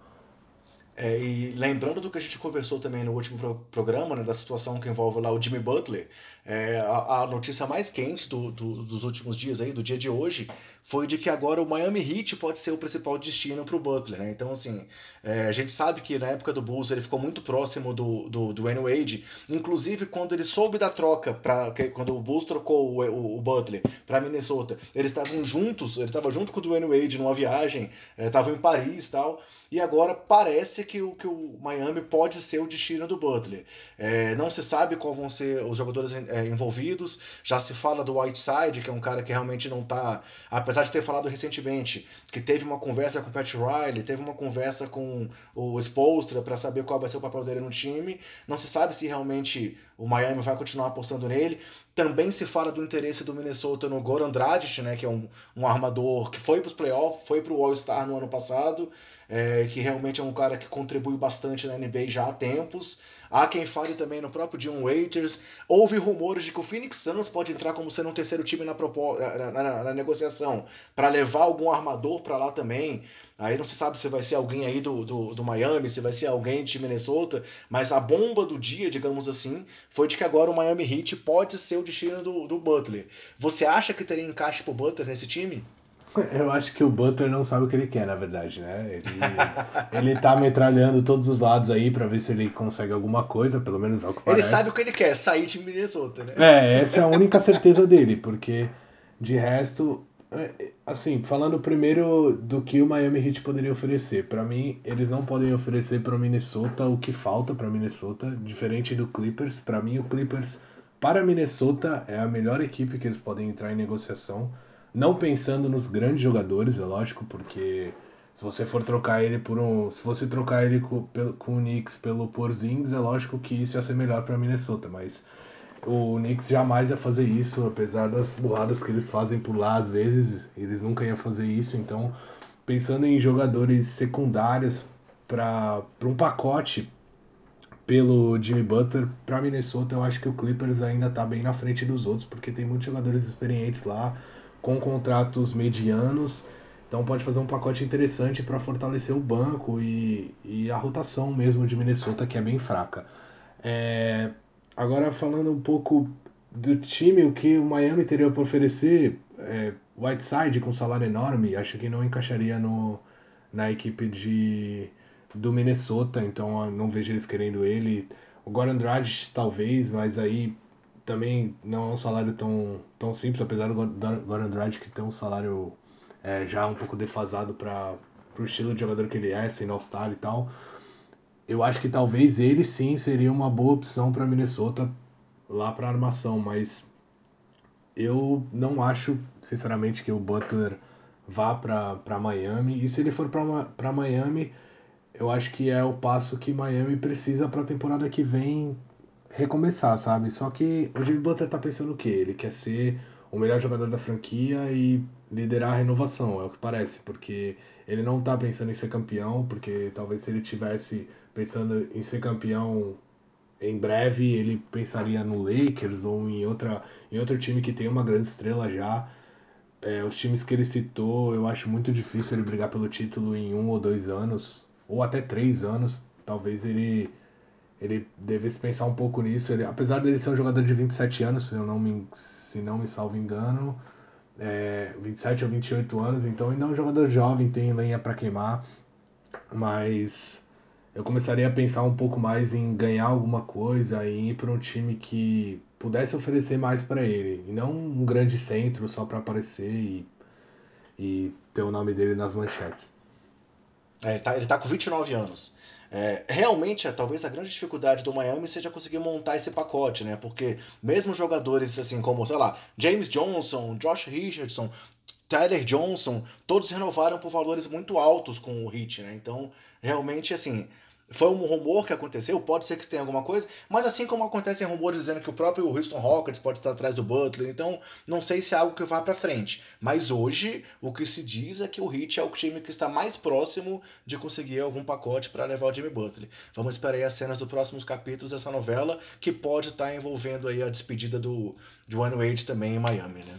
É, e lembrando do que a gente conversou também no último pro programa, né, da situação que envolve lá o Jimmy Butler, é, a, a, notícia mais quente do, do, dos últimos dias aí, do dia de hoje, foi de que agora o Miami Heat pode ser o principal destino para o Butler, né? Então, assim, é, a gente sabe que na época do Bulls ele ficou muito próximo do, do, do Wayne Wade, inclusive quando ele soube da troca, pra, que, quando o Bulls trocou o, o, o Butler para Minnesota, eles estavam juntos, ele estava junto com o Dwayne Wade numa viagem, estavam é, em Paris e tal, e agora parece que o, que o Miami pode ser o destino do Butler. É, não se sabe qual vão ser os jogadores é, envolvidos, já se fala do Whiteside, que é um cara que realmente não está, apesar de ter falado recentemente, que teve uma conversa com o Pat Riley, teve uma conversa com o Spolstra para saber qual vai ser o papel dele no time, não se sabe se realmente o Miami vai continuar apostando nele. Também se fala do interesse do Minnesota no Goran Dragic, né, que é um, um armador que foi para os playoffs, foi para o All-Star no ano passado, é, que realmente é um cara que contribui bastante na NBA já há tempos. Há quem fale também no próprio John Waiters. Houve rumores de que o Phoenix Suns pode entrar como sendo um terceiro time na, na, na, na negociação para levar algum armador para lá também. Aí não se sabe se vai ser alguém aí do, do, do, Miami, se vai ser alguém de Minnesota, mas a bomba do dia, digamos assim, foi de que agora o Miami Heat pode ser o destino do, do Butler. Você acha que teria encaixe pro Butler nesse time? Eu acho que o Butler não sabe o que ele quer, na verdade, né? Ele, ele tá metralhando todos os lados aí para ver se ele consegue alguma coisa, pelo menos é o que parece. Ele sabe o que ele quer, sair de Minnesota, né? É, essa é a única certeza dele, porque de resto, é, assim, falando primeiro do que o Miami Heat poderia oferecer. para mim, eles não podem oferecer para Minnesota o que falta para Minnesota, diferente do Clippers. para mim, o Clippers para Minnesota é a melhor equipe que eles podem entrar em negociação não pensando nos grandes jogadores, é lógico, porque se você for trocar ele por um. Se você trocar ele com, com o Knicks pelo Porzingis, é lógico que isso ia ser melhor para Minnesota, mas o Knicks jamais ia fazer isso, apesar das burradas que eles fazem por lá às vezes, eles nunca iam fazer isso, então pensando em jogadores secundários para um pacote pelo Jimmy Butler para Minnesota, eu acho que o Clippers ainda está bem na frente dos outros, porque tem muitos jogadores experientes lá com contratos medianos. Então pode fazer um pacote interessante para fortalecer o banco e, e, a rotação mesmo de Minnesota, que é bem fraca. É, agora falando um pouco do time, o que o Miami teria para oferecer, é, Whiteside com salário enorme, acho que não encaixaria no, na equipe de, do Minnesota, então não vejo eles querendo ele. O Goran Dragic talvez, mas aí também não é um salário tão, tão simples, apesar do Goran Dragic ter um salário é, já um pouco defasado para o estilo de jogador que ele é, sem All-Star e tal. Eu acho que talvez ele sim seria uma boa opção para Minnesota lá para armação, mas eu não acho, sinceramente, que o Butler vá para Miami. E se ele for para Miami, eu acho que é o passo que Miami precisa para a temporada que vem recomeçar, sabe? Só que o Jimmy Butler tá pensando o quê? Ele quer ser o melhor jogador da franquia e liderar a renovação, é o que parece, porque ele não tá pensando em ser campeão, porque talvez se ele tivesse pensando em ser campeão em breve, ele pensaria no Lakers ou em, outra, em outro time que tem uma grande estrela já. É, os times que ele citou, eu acho muito difícil ele brigar pelo título em um ou dois anos, ou até três anos. Talvez ele ele devesse pensar um pouco nisso. Ele, apesar dele ser um jogador de 27 anos, se, eu não me, se não me salvo engano, é, 27 ou 28 anos, então ainda é um jogador jovem, tem lenha para queimar, mas eu começaria a pensar um pouco mais em ganhar alguma coisa, em ir para um time que pudesse oferecer mais para ele, e não um grande centro só para aparecer e, e ter o nome dele nas manchetes. É, ele, tá, ele tá com 29 anos. É, realmente, é, talvez a grande dificuldade do Miami seja conseguir montar esse pacote, né? Porque mesmo jogadores assim como, sei lá, James Johnson, Josh Richardson, Tyler Johnson, todos renovaram por valores muito altos com o Heat, né? Então, realmente, assim, foi um rumor que aconteceu, pode ser que tenha alguma coisa, mas assim como acontecem rumores dizendo que o próprio Houston Rockets pode estar atrás do Butler, então não sei se é algo que vá para frente. Mas hoje o que se diz é que o Heat é o time que está mais próximo de conseguir algum pacote para levar o Jimmy Butler. Vamos esperar aí as cenas dos próximos capítulos dessa novela que pode estar envolvendo aí a despedida do Dwayne Wade também em Miami, né?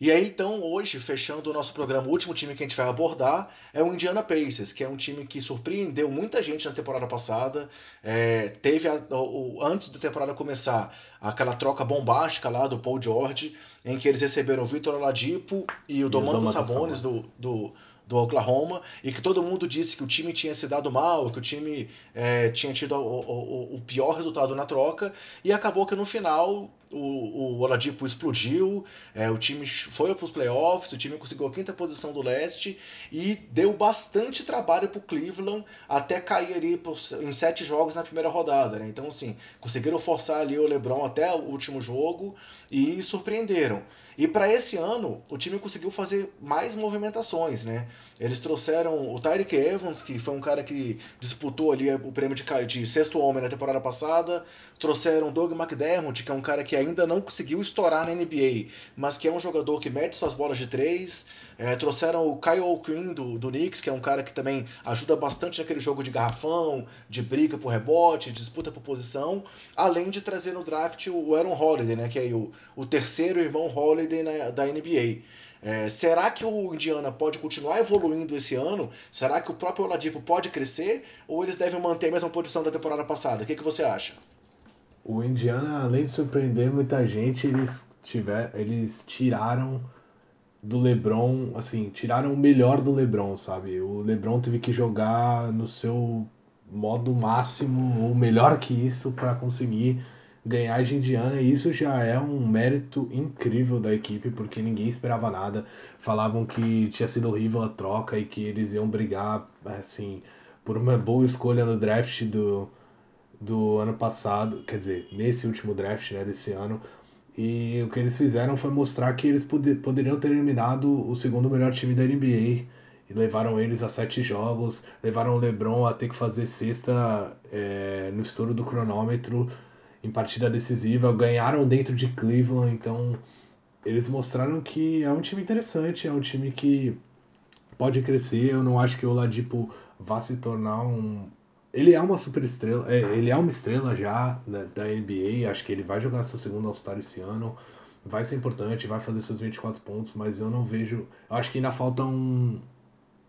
E aí, então, hoje, fechando o nosso programa, o último time que a gente vai abordar é o Indiana Pacers, que é um time que surpreendeu muita gente na temporada passada. É, teve, a, o, antes da temporada começar, aquela troca bombástica lá do Paul George, em que eles receberam o Vitor Oladipo e o Domantas Sabonis do, do, do Oklahoma e que todo mundo disse que o time tinha se dado mal, que o time é, tinha tido o, o, o, pior resultado na troca e acabou que no final o, o Oladipo explodiu, é, o time foi para os playoffs, o time conseguiu a quinta posição do leste e deu bastante trabalho para o Cleveland até cair ali por, em sete jogos na primeira rodada. Né? Então, assim, conseguiram forçar ali o LeBron até o último jogo e surpreenderam. E para esse ano, o time conseguiu fazer mais movimentações, né? Eles trouxeram o Tyreek Evans, que foi um cara que disputou ali o prêmio de, de sexto homem na temporada passada. Trouxeram o Doug McDermott, que é um cara que ainda não conseguiu estourar na NBA, mas que é um jogador que mete suas bolas de três. É, trouxeram o Kyle O'Quinn do, do Knicks, que é um cara que também ajuda bastante naquele jogo de garrafão, de briga por rebote, disputa por posição, além de trazer no draft o Aaron Holiday, né, que é o, o terceiro irmão Holiday na, da NBA. É, será que o Indiana pode continuar evoluindo esse ano? Será que o próprio Oladipo pode crescer? Ou eles devem manter a mesma posição da temporada passada? O que, que você acha? O Indiana, além de surpreender muita gente, eles, tiver, eles tiraram do LeBron, assim, tiraram o melhor do LeBron, sabe? O LeBron teve que jogar no seu modo máximo ou melhor que isso para conseguir ganhar de Indiana e isso já é um mérito incrível da equipe porque ninguém esperava nada. Falavam que tinha sido horrível a troca e que eles iam brigar assim por uma boa escolha no draft do, do ano passado, quer dizer, nesse último draft, né, desse ano. E o que eles fizeram foi mostrar que eles pod poderiam ter eliminado o segundo melhor time da NBA. E levaram eles a sete jogos, levaram o LeBron a ter que fazer sexta é, no estouro do cronômetro em partida decisiva, ganharam dentro de Cleveland, então eles mostraram que é um time interessante, é um time que pode crescer. Eu não acho que o Oladipo vá se tornar um ele é uma super estrela, é, ele é uma estrela já da, da NBA, acho que ele vai jogar seu segundo All-Star esse ano, vai ser importante, vai fazer seus 24 pontos, mas eu não vejo, eu acho que ainda falta um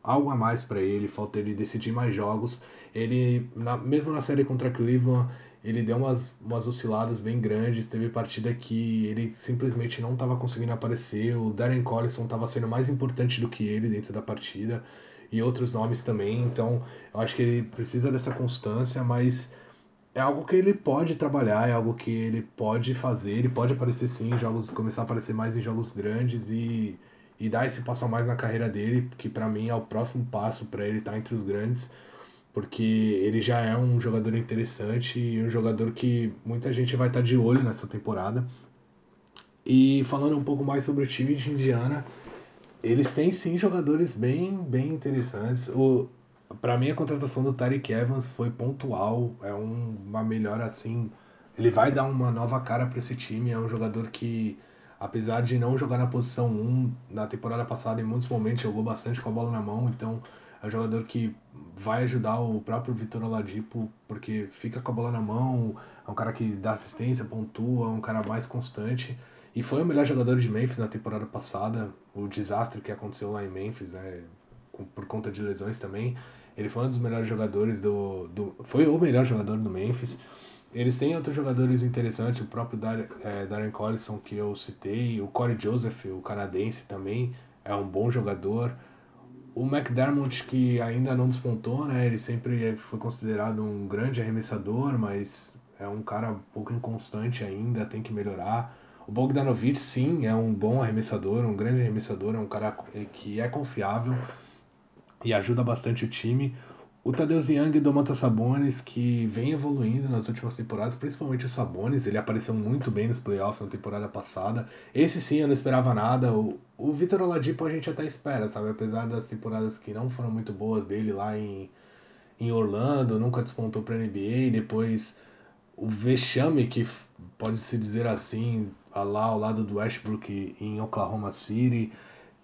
algo a mais para ele, falta ele decidir mais jogos. Ele, na, mesmo na série contra Cleveland, ele deu umas, umas osciladas bem grandes. Teve partida que ele simplesmente não estava conseguindo aparecer. O Darren Collison estava sendo mais importante do que ele dentro da partida e outros nomes também. Então, eu acho que ele precisa dessa constância, mas é algo que ele pode trabalhar, é algo que ele pode fazer, ele pode aparecer sim em jogos, começar a aparecer mais em jogos grandes e, e dar esse passo a mais na carreira dele, que para mim é o próximo passo para ele estar tá entre os grandes, porque ele já é um jogador interessante e um jogador que muita gente vai estar tá de olho nessa temporada. E falando um pouco mais sobre o time de Indiana, eles têm sim jogadores bem, bem interessantes. O, para mim a contratação do Tarek Evans foi pontual, é um, uma melhora assim. Ele vai dar uma nova cara para esse time, é um jogador que apesar de não jogar na posição 1 na temporada passada, em muitos momentos jogou bastante com a bola na mão, então é um jogador que vai ajudar o próprio Vitor Oladipo, porque fica com a bola na mão, é um cara que dá assistência, pontua, é um cara mais constante. E foi o melhor jogador de Memphis na temporada passada. O desastre que aconteceu lá em Memphis, né, por conta de lesões também. Ele foi um dos melhores jogadores do. do foi o melhor jogador do Memphis. Eles têm outros jogadores interessantes, o próprio Dar, é, Darren Collison que eu citei, o Corey Joseph, o canadense também, é um bom jogador. O McDermott, que ainda não despontou, né? Ele sempre foi considerado um grande arremessador, mas é um cara um pouco inconstante ainda, tem que melhorar. O Bogdanovic, sim, é um bom arremessador, um grande arremessador, é um cara que é confiável e ajuda bastante o time. O Tadeusz Young e o Domantas Sabonis, que vem evoluindo nas últimas temporadas, principalmente o Sabonis, ele apareceu muito bem nos playoffs na temporada passada. Esse sim, eu não esperava nada. O, o Vitor Oladipo a gente até espera, sabe? Apesar das temporadas que não foram muito boas dele lá em, em Orlando, nunca despontou para NBA, depois o vexame que pode-se dizer assim, lá ao lado do Westbrook em Oklahoma City.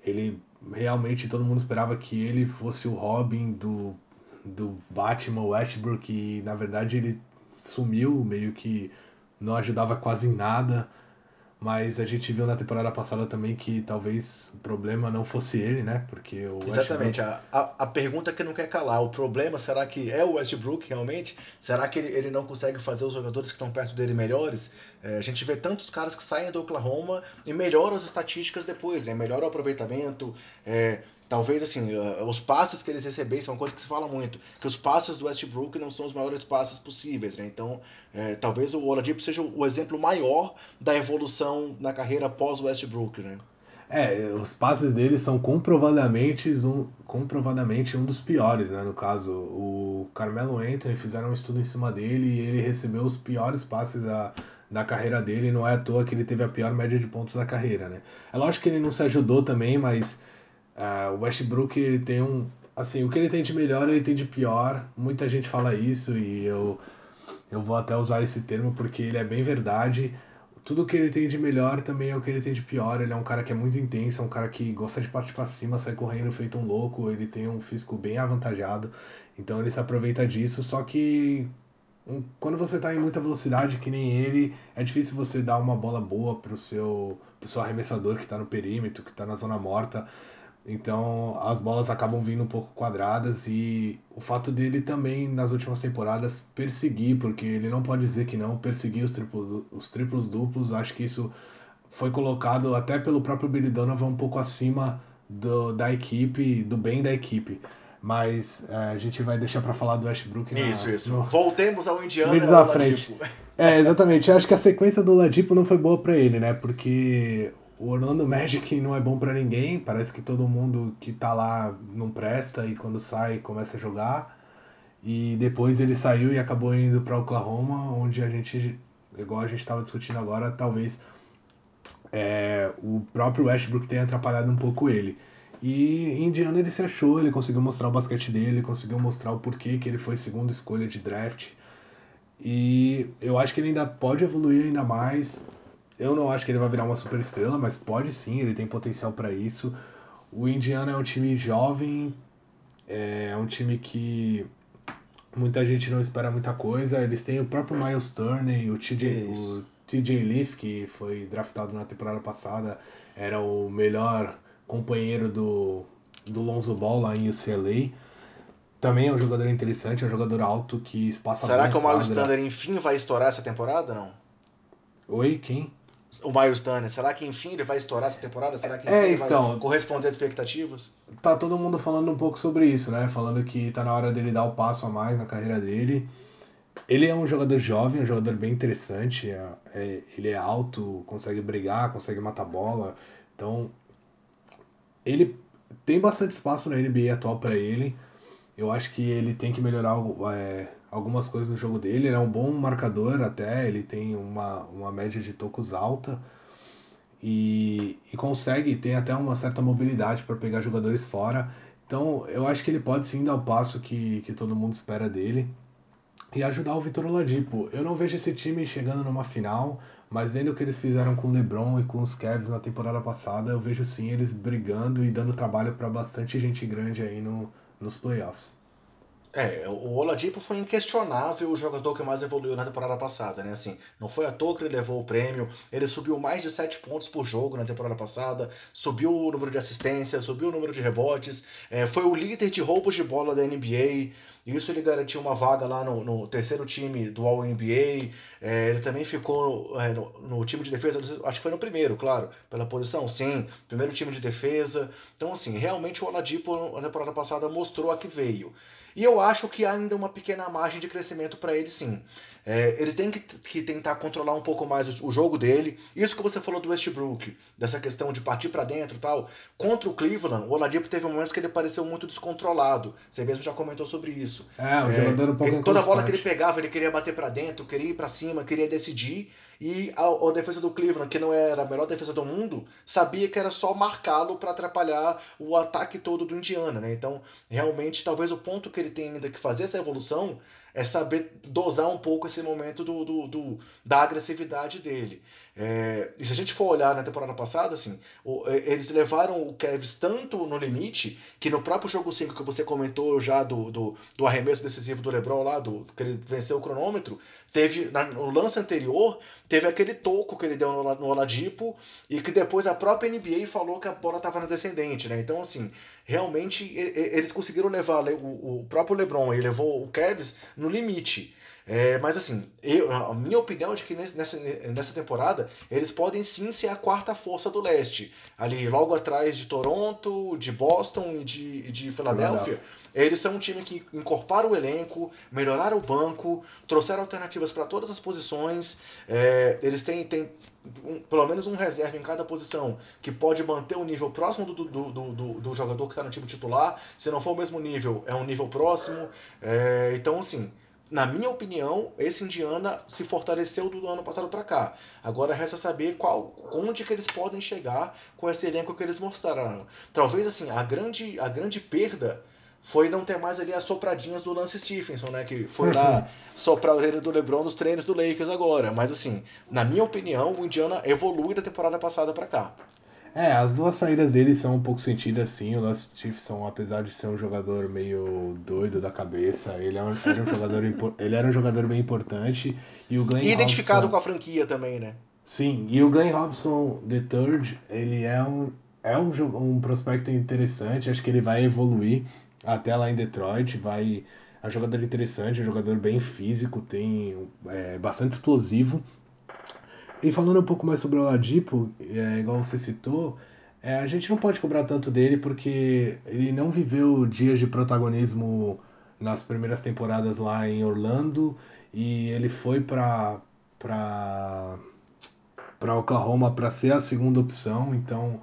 Ele realmente todo mundo esperava que ele fosse o Robin do, do Batman Westbrook e na verdade ele sumiu, meio que não ajudava quase em nada. Mas a gente viu na temporada passada também que talvez o problema não fosse ele, né? Porque o Exatamente. Westbrook... A, a, a, pergunta que não quer calar. O problema, será que é o Westbrook realmente? Será que ele, ele não consegue fazer os jogadores que estão perto dele melhores? É, a gente vê tantos caras que saem do Oklahoma e melhoram as estatísticas depois, né? Melhora o aproveitamento, é, Talvez, assim, os passes que eles recebessem, uma coisa que se fala muito, que os passes do Westbrook não são os maiores passes possíveis, né? Então, é, talvez o Oladipo seja o exemplo maior da evolução na carreira pós Westbrook, né? É, os passes dele são comprovadamente um, comprovadamente um dos piores, né? No caso, o Carmelo Anthony fizeram um estudo em cima dele e ele recebeu os piores passes da, da carreira dele. Não é à toa que ele teve a pior média de pontos da carreira, né? É lógico que ele não se ajudou também, mas Uh, o Westbrook ele tem um. Assim, o que ele tem de melhor, ele tem de pior. Muita gente fala isso e eu, eu vou até usar esse termo porque ele é bem verdade. Tudo que ele tem de melhor também é o que ele tem de pior. Ele é um cara que é muito intenso, é um cara que gosta de partir para cima, sai correndo feito um louco. Ele tem um físico bem avantajado, então ele se aproveita disso. Só que quando você está em muita velocidade, que nem ele, é difícil você dar uma bola boa pro seu, pro seu arremessador que está no perímetro, que está na zona morta. Então as bolas acabam vindo um pouco quadradas e o fato dele também nas últimas temporadas perseguir, porque ele não pode dizer que não, perseguir os triplos, os triplos duplos, acho que isso foi colocado até pelo próprio Billy Donovan um pouco acima do, da equipe, do bem da equipe. Mas é, a gente vai deixar para falar do Westbrook. Na, isso, isso. No... Voltemos ao Indiana. Vídeos à frente. É, exatamente. Eu acho que a sequência do Ladipo não foi boa para ele, né? Porque o Orlando Magic não é bom para ninguém. Parece que todo mundo que tá lá não presta e quando sai começa a jogar. E depois ele saiu e acabou indo para Oklahoma, onde a gente, igual a gente estava discutindo agora, talvez é, o próprio Westbrook tenha atrapalhado um pouco ele. E em Indiana ele se achou, ele conseguiu mostrar o basquete dele, conseguiu mostrar o porquê que ele foi segunda escolha de draft. E eu acho que ele ainda pode evoluir ainda mais. Eu não acho que ele vai virar uma super estrela, mas pode sim, ele tem potencial para isso. O Indiana é um time jovem, é um time que muita gente não espera muita coisa. Eles têm o próprio Miles Turner, o TJ, o TJ Leaf, que foi draftado na temporada passada, era o melhor companheiro do, do Lonzo Ball lá em UCLA. Também é um jogador interessante, é um jogador alto que passa Será que o Miles Turner enfim vai estourar essa temporada, não? Oi, quem? O Miles Turner, será que enfim ele vai estourar essa temporada? Será que enfim é, então, vai corresponder às expectativas? Tá todo mundo falando um pouco sobre isso, né? Falando que tá na hora dele dar o passo a mais na carreira dele. Ele é um jogador jovem, um jogador bem interessante. É, é, ele é alto, consegue brigar, consegue matar bola. Então, ele tem bastante espaço na NBA atual para ele. Eu acho que ele tem que melhorar é, algumas coisas no jogo dele. Ele é um bom marcador até, ele tem uma, uma média de tocos alta. E, e consegue, tem até uma certa mobilidade para pegar jogadores fora. Então eu acho que ele pode sim dar o passo que, que todo mundo espera dele e ajudar o Vitor Oladipo. Eu não vejo esse time chegando numa final, mas vendo o que eles fizeram com o LeBron e com os Cavs na temporada passada, eu vejo sim eles brigando e dando trabalho para bastante gente grande aí no, nos playoffs. É, o Oladipo foi inquestionável o jogador que mais evoluiu na temporada passada, né? Assim, não foi à toa que ele levou o prêmio, ele subiu mais de 7 pontos por jogo na temporada passada, subiu o número de assistências, subiu o número de rebotes, é, foi o líder de roubos de bola da NBA, isso ele garantiu uma vaga lá no, no terceiro time do All-NBA, é, ele também ficou é, no, no, time de defesa, acho que foi no primeiro, claro, pela posição, sim, primeiro time de defesa. Então, assim, realmente o Oladipo na temporada passada mostrou a que veio. E eu acho que há ainda uma pequena margem de crescimento para ele, sim. É, ele tem que, que, tentar controlar um pouco mais o, o, jogo dele. Isso que você falou do Westbrook, dessa questão de partir para dentro e tal. Contra o Cleveland, o Oladipo teve momentos que ele pareceu muito descontrolado. Você mesmo já comentou sobre isso. É, o é, jogador um pouco ele, Toda bola que ele pegava, ele queria bater para dentro, queria ir para cima, queria decidir. E a, a, defesa do Cleveland, que não era a melhor defesa do mundo, sabia que era só marcá-lo para atrapalhar o ataque todo do Indiana, né? Então, realmente, talvez o ponto que ele tem ainda que fazer essa evolução é saber dosar um pouco esse momento do, do, do da agressividade dele. É, e se a gente for olhar na temporada passada, assim, o, é, eles levaram o Kevs tanto no limite que no próprio jogo 5 que você comentou já do, do, do arremesso decisivo do LeBron lá, do, que ele venceu o cronômetro, teve na, no lance anterior, teve aquele toco que ele deu no, no Oladipo e que depois a própria NBA falou que a bola estava na descendente, né? Então, assim, realmente eles conseguiram levar o, o próprio LeBron e levou o Kevs no limite. É, mas assim, eu, a minha opinião é de que nessa, nessa temporada eles podem sim ser a quarta força do leste. Ali logo atrás de Toronto, de Boston e de, de Filadélfia. Eles são um time que incorporaram o elenco, melhoraram o banco, trouxeram alternativas para todas as posições. É, eles têm, têm um, pelo menos um reserva em cada posição que pode manter o um nível próximo do, do, do, do, do jogador que está no time titular. Se não for o mesmo nível, é um nível próximo. É, então, assim na minha opinião, esse Indiana se fortaleceu do ano passado para cá. Agora resta saber qual, onde que eles podem chegar com esse elenco que eles mostraram. Talvez assim, a grande, a grande perda foi não ter mais ali as sopradinhas do Lance Stephenson, né? Que foi lá soprar a orelha do LeBron nos treinos do Lakers agora. Mas assim, na minha opinião, o Indiana evolui da temporada passada para cá. É, as duas saídas dele são um pouco sentidas assim. O Lance Stephenson, apesar de ser um jogador meio doido da cabeça, ele, é um, era, um jogador, ele era um jogador bem importante. E o Glenn e identificado Robson, com a franquia também, né? Sim, e o Glenn Robson III, ele é um, é um, um prospecto interessante. Acho que ele vai evoluir até lá em Detroit. Vai. É um jogador interessante, um jogador bem físico, tem é, bastante explosivo. E falando um pouco mais sobre o Oladipo, é, igual você citou, é, a gente não pode cobrar tanto dele porque ele não viveu dias de protagonismo nas primeiras temporadas lá em Orlando e ele foi para para para Oklahoma para ser a segunda opção, então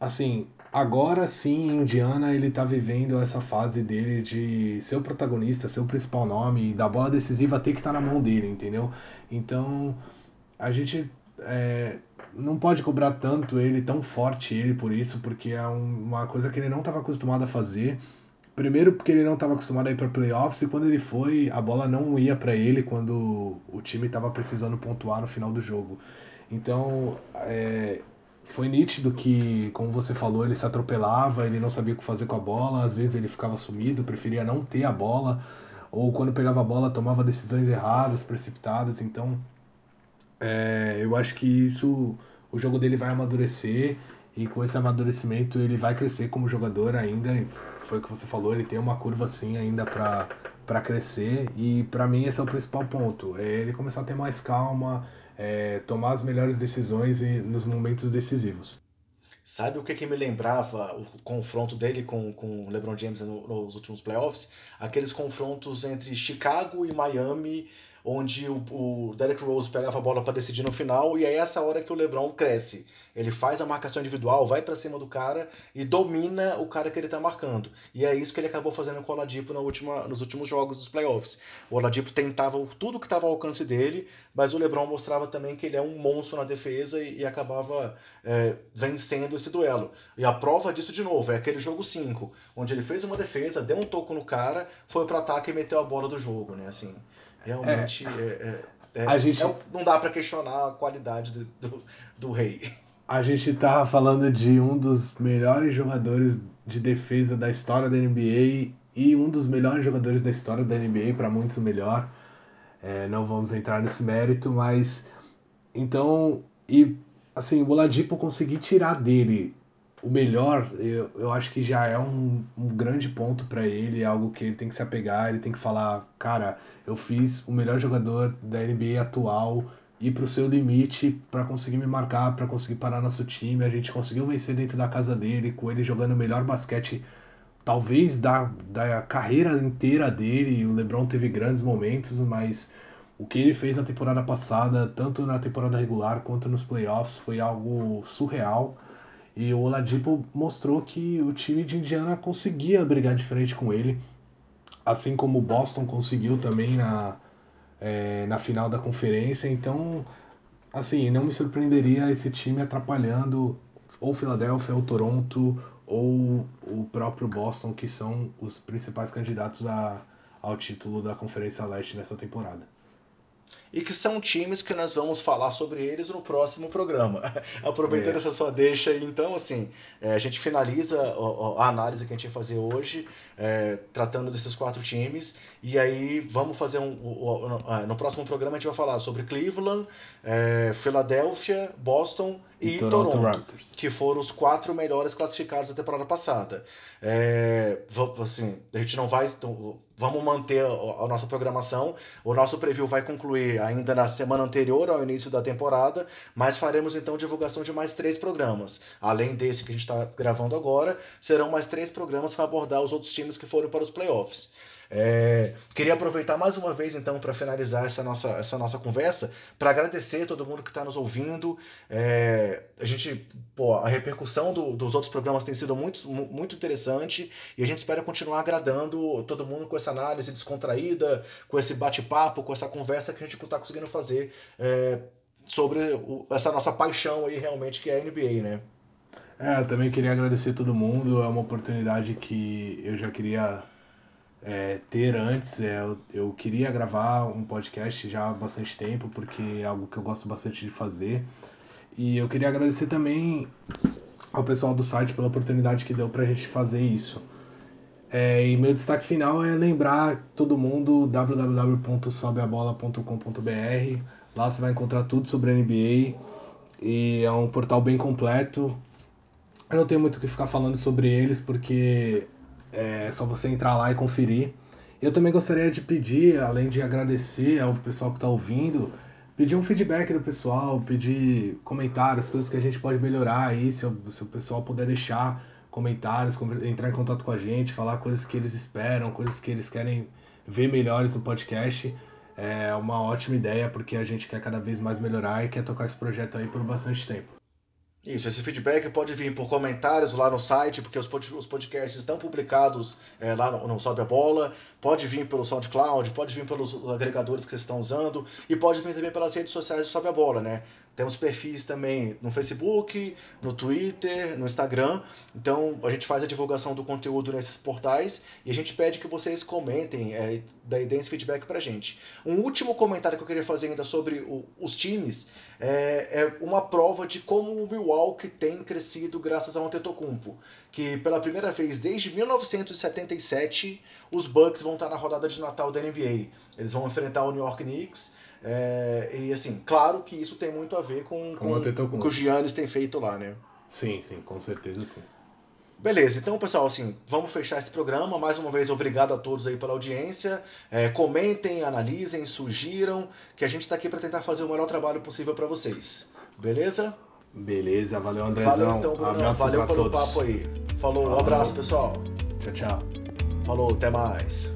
assim, agora sim em Indiana ele tá vivendo essa fase dele de ser o protagonista, ser o principal nome e da bola decisiva ter que estar tá na mão dele, entendeu? Então a gente é, não pode cobrar tanto ele, tão forte ele por isso, porque é um, uma coisa que ele não estava acostumado a fazer. Primeiro porque ele não estava acostumado a ir para playoffs e quando ele foi, a bola não ia para ele quando o time estava precisando pontuar no final do jogo. Então, é, foi nítido que, como você falou, ele se atropelava, ele não sabia o que fazer com a bola, às vezes ele ficava sumido, preferia não ter a bola, ou quando pegava a bola tomava decisões erradas, precipitadas. Então, é, eu acho que isso, o jogo dele vai amadurecer e com esse amadurecimento ele vai crescer como jogador ainda. Foi o que você falou, ele tem uma curva assim ainda para para crescer e para mim esse é o principal ponto. É ele começar a ter mais calma, é, tomar as melhores decisões e, nos momentos decisivos. Sabe o que, que me lembrava o confronto dele com, com o LeBron James no, nos últimos playoffs? Aqueles confrontos entre Chicago e Miami onde o, o Derrick Rose pegava a bola para decidir no final, e é essa hora que o LeBron cresce. Ele faz a marcação individual, vai para cima do cara e domina o cara que ele tá marcando. E é isso que ele acabou fazendo com o Oladipo na última, nos últimos jogos dos playoffs. O Oladipo tentava tudo que estava ao alcance dele, mas o LeBron mostrava também que ele é um monstro na defesa e, e acabava é, vencendo esse duelo. E a prova disso, de novo, é aquele jogo 5, onde ele fez uma defesa, deu um toco no cara, foi pro ataque e meteu a bola do jogo, né? Assim, Realmente, é, é, é, gente... É não dá para questionar a qualidade do, do, do, rei. A gente tava falando de um dos melhores jogadores de defesa da história da NBA e um dos melhores jogadores da história da NBA, para muitos o melhor. É, não vamos entrar nesse mérito, mas então e assim o Oladipo conseguir tirar dele o melhor, eu, eu acho que já é um, um grande ponto para ele, é algo que ele tem que se apegar, ele tem que falar, cara, eu fiz o melhor jogador da NBA atual ir pro seu limite para conseguir me marcar, para conseguir parar nosso time, a gente conseguiu vencer dentro da casa dele, com ele jogando o melhor basquete talvez da, da carreira inteira dele, o LeBron teve grandes momentos, mas o que ele fez na temporada passada, tanto na temporada regular quanto nos playoffs, foi algo surreal. E o Oladipo mostrou que o time de Indiana conseguia brigar de frente com ele, assim como o Boston conseguiu também na, é, na final da conferência. Então, assim, não me surpreenderia esse time atrapalhando ou Philadelphia ou Toronto ou o próprio Boston, que são os principais candidatos a, ao título da Conferência Leste nessa temporada e que são times que nós vamos falar sobre eles no próximo programa. Aproveitando é. essa sua deixa aí, então, assim, é, a gente finaliza a, análise que a gente ia fazer hoje, é, tratando desses quatro times, e aí vamos fazer um. um no próximo programa a gente vai falar sobre Cleveland, é, Filadélfia, Boston e, e Toronto, Toronto que foram os quatro melhores classificados da temporada passada. É, assim, a gente não vai. Então, vamos manter a, a, nossa programação. O nosso preview vai concluir ainda na semana anterior ao início da temporada, mas faremos então divulgação de mais três programas. Além desse que a gente está gravando agora, serão mais três programas para abordar os outros times que foram para os playoffs. É, queria aproveitar mais uma vez, então, para finalizar essa nossa, essa nossa conversa, para agradecer todo mundo que está nos ouvindo. É, a gente, pô, a repercussão do, dos outros programas tem sido muito, muito interessante e a gente espera continuar agradando todo mundo com essa análise descontraída, com esse bate-papo, com essa conversa que a gente está conseguindo fazer é, sobre essa nossa paixão aí realmente que é a NBA, né? É, eu também queria agradecer todo mundo. É uma oportunidade que eu já queria é, ter antes. É, eu, eu queria gravar um podcast já há bastante tempo, porque é algo que eu gosto bastante de fazer. E eu queria agradecer também ao pessoal do site pela oportunidade que deu pra gente fazer isso. É, e meu destaque final é lembrar todo mundo www.sobeabola.com.br. Lá você vai encontrar tudo sobre a NBA e é um portal bem completo. Eu não tenho muito o que ficar falando sobre eles porque é só você entrar lá e conferir. Eu também gostaria de pedir, além de agradecer ao pessoal que está ouvindo, pedir um feedback do pessoal, pedir comentários, coisas que a gente pode melhorar aí, se o, se o pessoal puder deixar comentários, entrar em contato com a gente, falar coisas que eles esperam, coisas que eles querem ver melhores no podcast. É uma ótima ideia porque a gente quer cada vez mais melhorar e quer tocar esse projeto aí por bastante tempo. Isso, esse feedback pode vir por comentários lá no site, porque os, podcasts estão publicados é, lá no, no Sobe a Bola, pode vir pelo SoundCloud, pode vir pelos agregadores que vocês estão usando, e pode vir também pelas redes sociais do Sobe a Bola, né? Temos perfis também no Facebook, no Twitter, no Instagram. Então a gente faz a divulgação do conteúdo nesses portais e a gente pede que vocês comentem, é, deem esse feedback pra gente. Um último comentário que eu queria fazer ainda sobre o, os times é, é, uma prova de como o Milwaukee tem crescido graças ao Antetokounmpo. Que pela primeira vez desde 1977 os Bucks vão estar na rodada de Natal da NBA. Eles vão enfrentar o New York Knicks. É, e assim, claro que isso tem muito a ver com, com, com o que o Giannis tem feito lá, né? Sim, sim, com certeza sim. Beleza, então pessoal, assim, vamos fechar esse programa. Mais uma vez, obrigado a todos aí pela audiência. É, comentem, analisem, sugiram, que a gente está aqui para tentar fazer o melhor trabalho possível para vocês. Beleza? Beleza, valeu Andrezão. Valeu então, Bruno. Valeu pelo todos. papo aí. Falou, Falou, um abraço pessoal. Tchau, tchau. Falou, até mais.